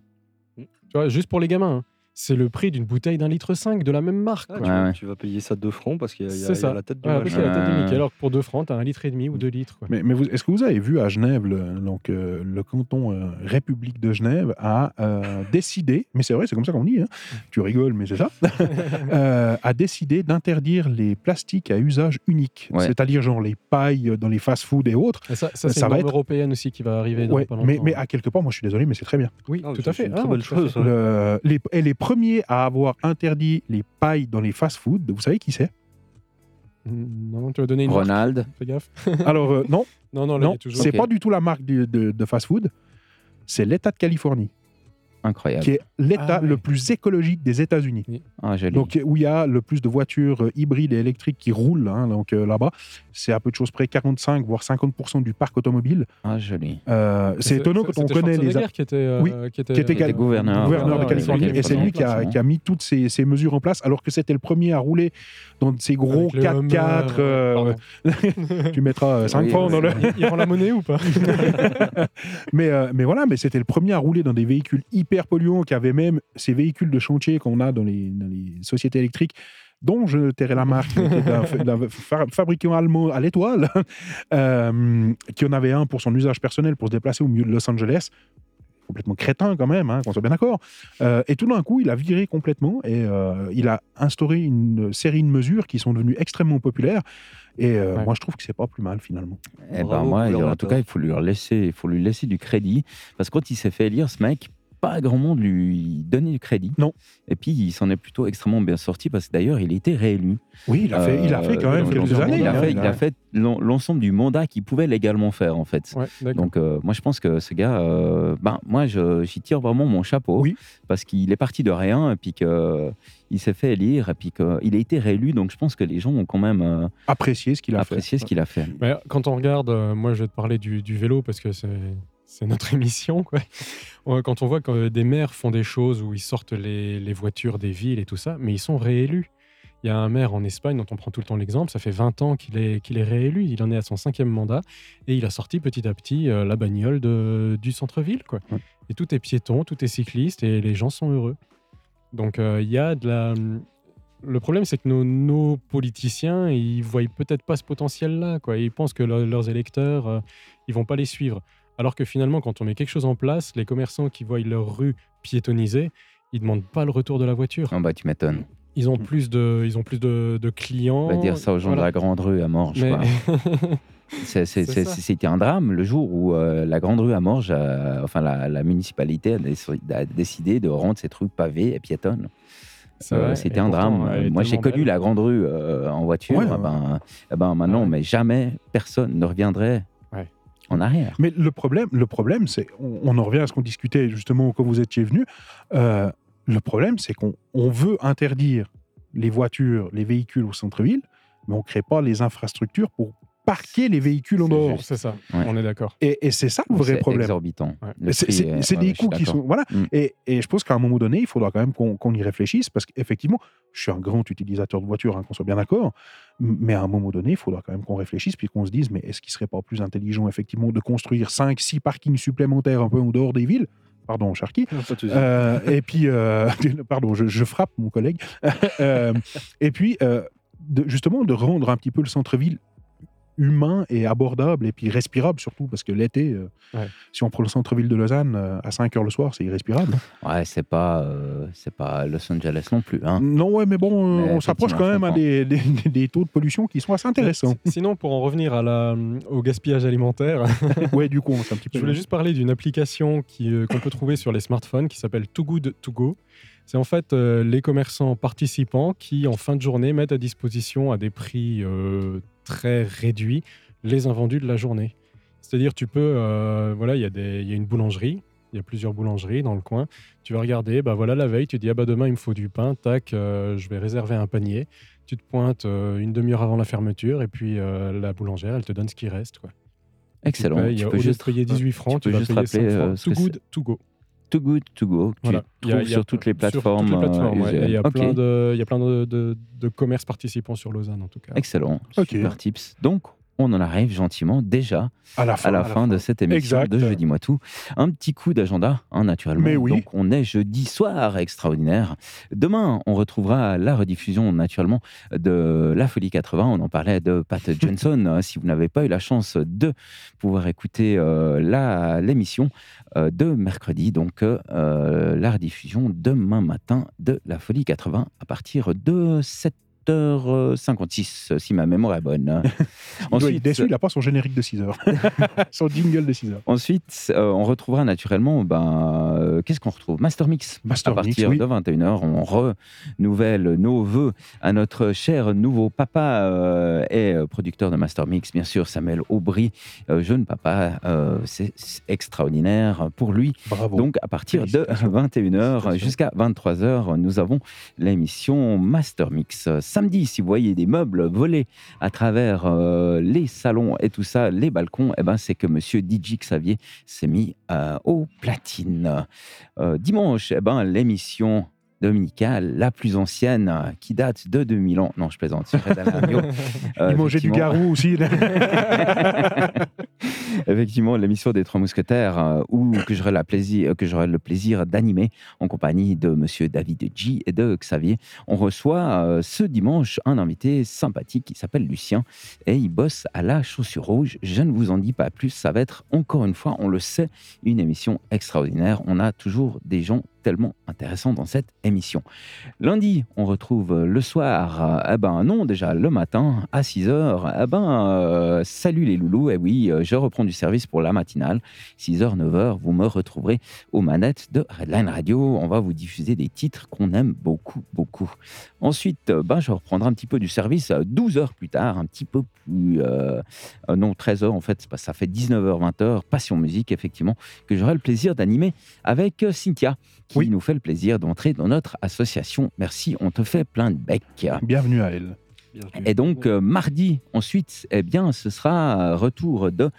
Tu vois, juste pour les gamins. hein. C'est le prix d'une bouteille d'un litre 5 de la même marque. Ah, quoi. tu, Ouais, vas, tu payer ça 2 francs parce qu'il y y a- y la tête du la tête Ouais. Mickey. Alors que pour 2 francs, t'as un litre et demi ou 2 litres. quoi. Mais, est-ce que vous avez vu à Genève, le, donc, euh, le canton euh, République de Genève a euh, <laughs> décidé, mais c'est vrai, c'est comme ça qu'on dit, hein, tu rigoles, mais c'est ça, <laughs> euh, a décidé d'interdire les plastiques à usage unique, Ouais. c'est-à-dire genre les pailles dans les fast-food et autres. Et ça, ça c'est Ça une norme être- européenne aussi qui va arriver dans Ouais, pas longtemps. mais, mais à quelque part, moi je suis désolé, mais c'est très bien. Oui, Ah, tout à fait. c'est une Ah, très fait. chose. ouais. Le- les, et les premiers à avoir interdit les pailles dans les fast-food, vous savez qui c'est Non, tu vas donner une marque. Ronald. Fais gaffe. <laughs> Alors euh, non, Non, non, c'est pas du tout la marque de fast-food, c'est l'État de Californie, Incroyable. qui est l'État Ah ouais. le plus écologique des États-Unis. Ah, joli. Donc, où il y a le plus de voitures euh, hybrides et électriques qui roulent hein, donc, euh, là-bas. C'est à peu de choses près 45, voire 50% du parc automobile. Ah, joli. Euh, c'est étonnant quand on c'était connaît les. Schwarzenegger qui était, euh, Oui, qui était, qui était Qui était gouverneur. gouverneur de ouais, Californie, ouais, et c'est lui qui a, qui a mis toutes ces, ces mesures en place, alors que c'était le premier à rouler dans ces gros Avec le 4x4. euh, Hummer, pardon. <laughs> tu mettras 5 Oui, francs dans le. Il, il rend la monnaie ou pas? <laughs> Mais, euh, mais voilà, mais c'était le premier à rouler dans des véhicules hyper polluants, qui avaient même ces véhicules de chantier qu'on a dans les, dans les sociétés électriques, dont je tairai la marque, d'un <laughs> fa- fabricant allemand à l'étoile, <laughs> euh, qui en avait un pour son usage personnel pour se déplacer au milieu de Los Angeles. Complètement crétin quand même, hein, qu'on soit bien d'accord. Euh, et tout d'un coup, il a viré complètement et euh, il a instauré une série de mesures qui sont devenues extrêmement populaires. Et euh, Ouais. moi, je trouve que c'est pas plus mal finalement. Eh ben moi, en tout cas, il faut lui laisser, il faut lui laisser du crédit parce que quand il s'est fait élire, ce mec, pas grand monde lui donnait du crédit. Non. Et puis il s'en est plutôt extrêmement bien sorti parce que d'ailleurs il a été réélu. Oui, il a fait, il a fait quand Euh, même donc, quelques années. Il a hein. fait, fait l'ensemble du mandat qu'il pouvait légalement faire en fait. Ouais. Donc euh, moi je pense que ce gars, euh, ben moi je- j'y tire vraiment mon chapeau Oui. parce qu'il est parti de rien et puis que il s'est fait élire et puis qu'il a été réélu. Donc je pense que les gens ont quand même euh, apprécié ce qu'il a fait. apprécié ce qu'il a fait. Mais quand on regarde, euh, moi je vais te parler du, du vélo parce que c'est c'est notre <laughs> émission. Quoi. Quand on voit que des maires font des choses où ils sortent les, les voitures des villes et tout ça, mais ils sont réélus. Il y a un maire en Espagne dont on prend tout le temps l'exemple, ça fait 20 ans qu'il est, qu'il est réélu, il en est à son cinquième mandat, et il a sorti petit à petit euh, la bagnole de- du centre-ville. quoi. Ouais. Et tout est piéton, tout est cycliste, et les gens sont heureux. Donc euh, il y a de la... Le problème, c'est que nos, nos politiciens, ils voient peut-être pas ce potentiel-là. quoi. Ils pensent que leur- leurs électeurs, euh, ils vont pas les suivre. Alors que finalement, quand on met quelque chose en place, les commerçants qui voient leur rue piétonnisée, ils demandent pas le retour de la voiture. Ah bah tu m'étonnes. Ils ont plus de, ils ont plus de, de clients. On va dire ça aux gens de la grande rue à Morges. Mais-. <laughs> C'était un drame le jour où euh, la grande rue à Morges, euh, enfin la, la municipalité a, déc- a décidé de rendre cette rue pavée et piétonne. Euh. C'était un pourtant, drame. Moi, j'ai connu belle. la grande rue euh, en voiture. Ouais, ouais. ben, eh ben, maintenant, Ouais. mais jamais personne ne reviendrait arrière. Mais le problème, le problème c'est, on, en revient à ce qu'on discutait justement quand vous étiez venu. euh, le problème, c'est qu'on on veut interdire les voitures, les véhicules au centre-ville, mais on ne crée pas les infrastructures pour parquer les véhicules en dehors. C'est ça, Ouais. on est d'accord. Et, et c'est ça le vrai C'est problème. exorbitant. Ouais. C'est prix c'est- des coûts qui sont. Voilà. Mm. Et, et je pense qu'à un moment donné, il faudra quand même qu'on y réfléchisse parce qu'effectivement, je suis un grand utilisateur de voitures, hein, qu'on soit bien d'accord. Mais à un moment donné, il faudra quand même qu'on réfléchisse puis qu'on se dise mais est-ce qu'il serait pas plus intelligent, effectivement, de construire 5, 6 parkings supplémentaires un peu en dehors des villes? Pardon, Sharky. Euh, et puis, euh, <laughs> pardon, je, je frappe mon collègue. <laughs> Euh, et puis, euh, de- justement, de rendre un petit peu le centre-ville humain et abordable et puis respirable surtout parce que l'été, euh, Ouais. si on prend le centre-ville de Lausanne euh, à 5 heures le soir, c'est irrespirable. Ouais, c'est pas, euh, c'est pas Los Angeles non plus. Hein. Non, ouais, mais bon, Mais on s'approche quand même à des, des- des taux de pollution qui sont assez intéressants. Sinon, pour en revenir à la, au gaspillage alimentaire, <laughs> ouais, du coup, c'est un petit <laughs> peu. je voulais juste parler d'une application qui, euh, qu'on peut trouver sur les smartphones qui s'appelle Too Good To Go. C'est en fait euh, les commerçants participants qui, en fin de journée, mettent à disposition à des prix euh, très réduits les invendus de la journée. C'est-à-dire, tu peux, euh, voilà, il y, a des- y a une boulangerie, il y a plusieurs boulangeries dans le coin. Tu vas regarder, bah voilà, la veille, tu dis, ah bah demain, il me faut du pain, tac, euh, je vais réserver un panier. Tu te pointes euh, une demi-heure avant la fermeture et puis la boulangère, elle te donne ce qui reste. Quoi. Excellent. Tu, payes, Tu peux juste payer 18 francs, tu vas juste payer rappeler, 5 francs. ce Too que good to go. Too Good To Go. Voilà. Tu a- trouves a- sur toutes les sur plateformes. toutes les plateformes, euh, ouais. Il y a plein de, il y a plein de, de, de commerces participants sur Lausanne, en tout cas. Excellent. Super tips. Donc, on en arrive gentiment déjà à la fin. à la fin de cette émission Exact. de Jeudi Moi Tout. Un petit coup d'agenda, hein, naturellement. Mais oui. Donc, on est jeudi soir extraordinaire. Demain, on retrouvera la rediffusion, naturellement, de La Folie 80. On en parlait de Pat <laughs> Johnson. Euh, si vous n'avez pas eu la chance de pouvoir écouter euh, l'émission euh, de mercredi, donc euh, la rediffusion demain matin de La Folie 80 à partir de 7h56, si ma mémoire est bonne. <laughs> Il doit être déçu, il n'a pas son générique de 6 heures. <laughs> son jingle de 6 heures. Ensuite, euh, on retrouvera naturellement, ben, euh, qu'est-ce qu'on retrouve? Master Mix. Master à Mix, partir oui. de 21h, on renouvelle nos voeux à notre cher nouveau papa euh, et euh, producteur de Master Mix, bien sûr, Samuel Aubry, jeune papa. c'est extraordinaire pour lui. Bravo. Donc, à partir de Félicitations. 21h Félicitations. jusqu'à 23h, nous avons l'émission Master Mix. Samedi, si vous voyez des meubles volés à travers euh, les salons et tout ça, les balcons, eh ben, c'est que monsieur DJ Xavier s'est mis euh, au platine. Euh, dimanche, eh ben, l'émission dominicale la plus ancienne euh, qui date de 2000 ans. Non, je plaisante. c'est. <laughs> Euh, il mangeait du garou aussi. <laughs> Effectivement, l'émission des Trois Mousquetaires, euh, où que j'aurai la plaisir, que j'aurai le plaisir d'animer en compagnie de Monsieur David G et de Xavier. On reçoit euh, ce dimanche un invité sympathique qui s'appelle Lucien et il bosse à la Chaussure Rouge. Je ne vous en dis pas plus. Ça va être encore une fois, on le sait, une émission extraordinaire. On a toujours des gens tellement intéressants dans cette émission. Lundi, on retrouve euh, le soir, euh, eh ben non, déjà le matin à 6h, eh ben euh, salut les loulous, eh oui, je reprends du service pour la matinale, 6h, 9h, vous me retrouverez aux manettes de Redline Radio, on va vous diffuser des titres qu'on aime beaucoup, beaucoup. Ensuite, ben, je reprendrai un petit peu du service euh, 12 heures plus tard, un petit peu plus, non 13 heures en fait, ça fait 19h, 20h, Passion Musique effectivement, que j'aurai le plaisir d'animer avec Cynthia, qui Oui. nous fait le plaisir d'entrer dans notre association. Merci, on te fait plein de becs. Bienvenue à elle. Et donc, euh, mardi, ensuite, eh bien, ce sera retour de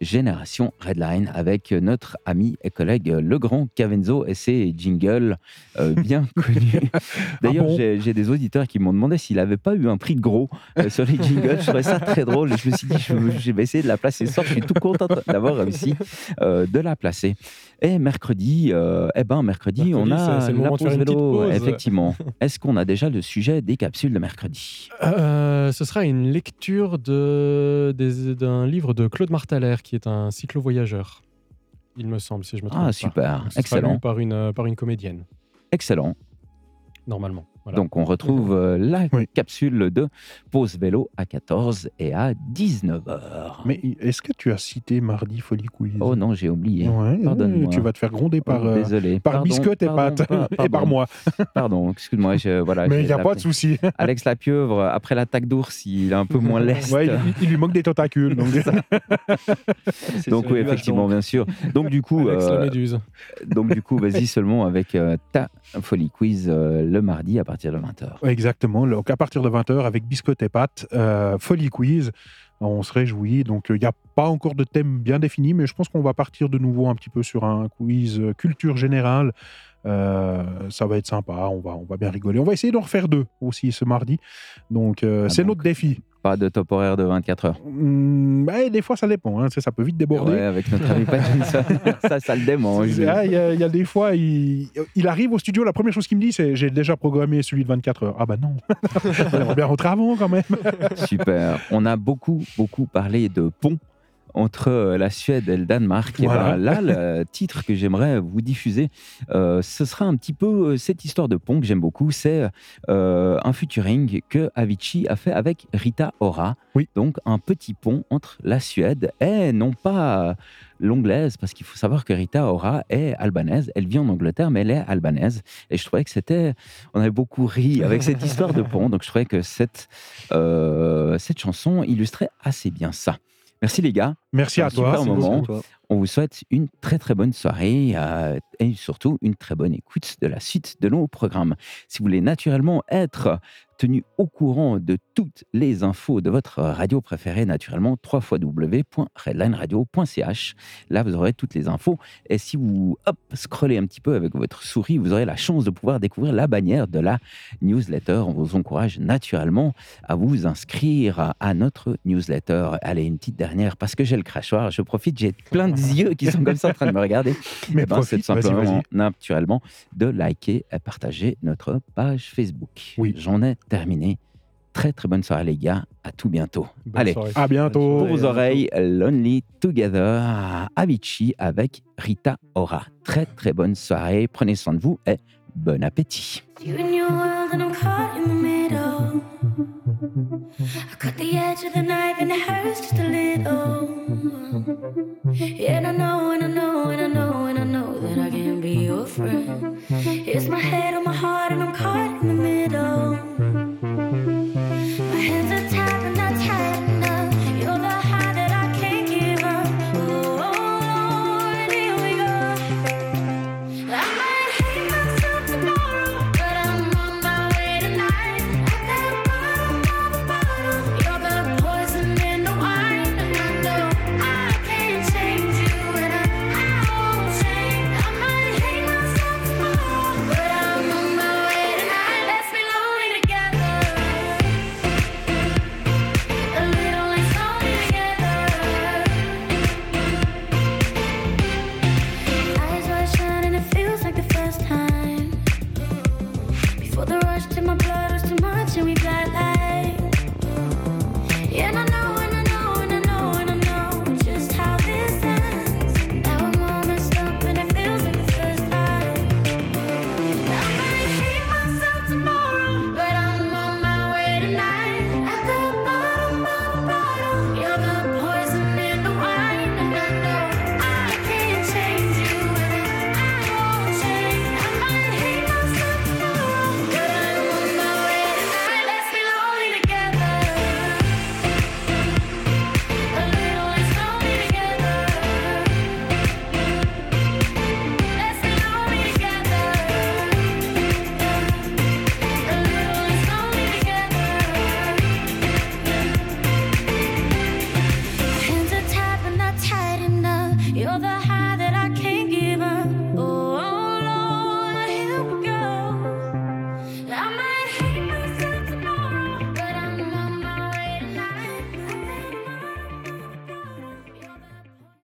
Génération Redline avec notre ami et collègue euh, le grand Cavenzo et ses jingles euh, <laughs> bien connus. D'ailleurs, Ah bon j'ai- des auditeurs qui m'ont demandé s'il n'avait pas eu un prix de gros euh, sur les jingles. Je trouvais ça très drôle. Je me suis dit, je, je vais essayer de la placer ce soir. Je suis tout content d'avoir réussi de la placer. Et mercredi, euh, eh ben, mercredi, on a la pause vélo. pause. Effectivement. Est-ce qu'on a déjà le sujet des capsules de mercredi? Euh, ce sera une lecture de- d'un livre de Claude Martaler, qui est un cyclo-voyageur, il me semble, si je me trompe Ah, pas. super. Ce sera Excellent. lu par une, euh, par une comédienne, Excellent. normalement. Voilà. Donc on retrouve euh, la Oui. capsule de pause vélo à 14 et à 19h. Mais est-ce que tu as cité mardi Folie Quiz? Oh non, j'ai oublié. Ouais, pardonne-moi. Tu vas te faire gronder par, Oh, euh, Désolé. par Pardon, biscotte et pardon, pâte. <laughs> et par moi. <laughs> Pardon, excuse-moi. voilà, Mais il n'y a pas de souci. <laughs> Alex Lapieuvre, après l'attaque d'ours, il est un peu moins leste. Ouais, il, il lui manque des tentacules. Donc... Oui, effectivement, bien sûr. Donc du coup, Alex la euh, méduse. donc du coup, vas-y seulement avec euh, ta folie quiz euh, le mardi à partir de 20h. Exactement. Donc à partir de 20h, avec biscotte et pâte, euh, Folie Quiz. On se réjouit. Donc il n'y a pas encore de thème bien défini, mais je pense qu'on va partir de nouveau un petit peu sur un quiz euh, culture générale. Euh, ça va être sympa, on va, on va bien rigoler. On va essayer d'en refaire deux aussi ce mardi. Donc euh, Ah c'est notre défi. Pas de top horaire de 24 heures. Hum, ouais, des fois ça dépend, hein, ça peut vite déborder. Ouais, avec notre ami Pattinson. <laughs> ça, ça le démange. C'est- ah, Il y, a- il y a des fois, il, il arrive au studio, la première chose qu'il me dit, c'est j'ai déjà programmé celui de 24 heures. Ah bah non, <laughs> on aimerait bien rentrer avant quand même. Super. On a beaucoup, beaucoup parlé de pont entre euh, la Suède et le Danemark. Et ben là, le <laughs> titre que j'aimerais vous diffuser, euh, ce sera un petit peu euh, cette histoire de pont que j'aime beaucoup. C'est euh, un featuring que Avicii a fait avec Rita Ora. Oui. Donc un petit pont entre la Suède et non pas l'anglaise, parce qu'il faut savoir que Rita Ora est albanaise. Elle vit en Angleterre, mais elle est albanaise. Et je trouvais que c'était. On avait beaucoup ri avec cette <laughs> histoire de pont. Donc je trouvais que cette, euh, cette chanson illustrait assez bien ça. Merci les gars. Merci à toi. super moment. beaucoup. Toi. On vous souhaite une très très bonne soirée euh, et surtout une très bonne écoute de la suite de nos programmes. Si vous voulez naturellement être tenu au courant de toutes les infos de votre radio préférée, naturellement, www.redlineradio.ch. Là, vous aurez toutes les infos. Et si vous hop, scrollez un petit peu avec votre souris, vous aurez la chance de pouvoir découvrir la bannière de la newsletter. On vous encourage naturellement à vous inscrire à, à notre newsletter. Allez, une petite dernière, parce que j'ai le crachoir, je profite, j'ai plein de yeux qui sont comme ça en train de me regarder. <laughs> Mais Eh ben, c'est simplement, naturellement, de liker et partager notre page Facebook. Oui. J'en ai terminé. Très très bonne soirée les gars, à tout bientôt. Bonne Allez, soirée. À bientôt. pour vos oreilles, Lonely Together, Avicii avec Rita Ora. Très très bonne soirée, prenez soin de vous et bon appétit. I cut the edge of the knife and it hurts just a little. Yeah, and I know, and I know, and I know, and I know that I can't be your friend. It's my head on my heart and I'm caught in the middle. My hands are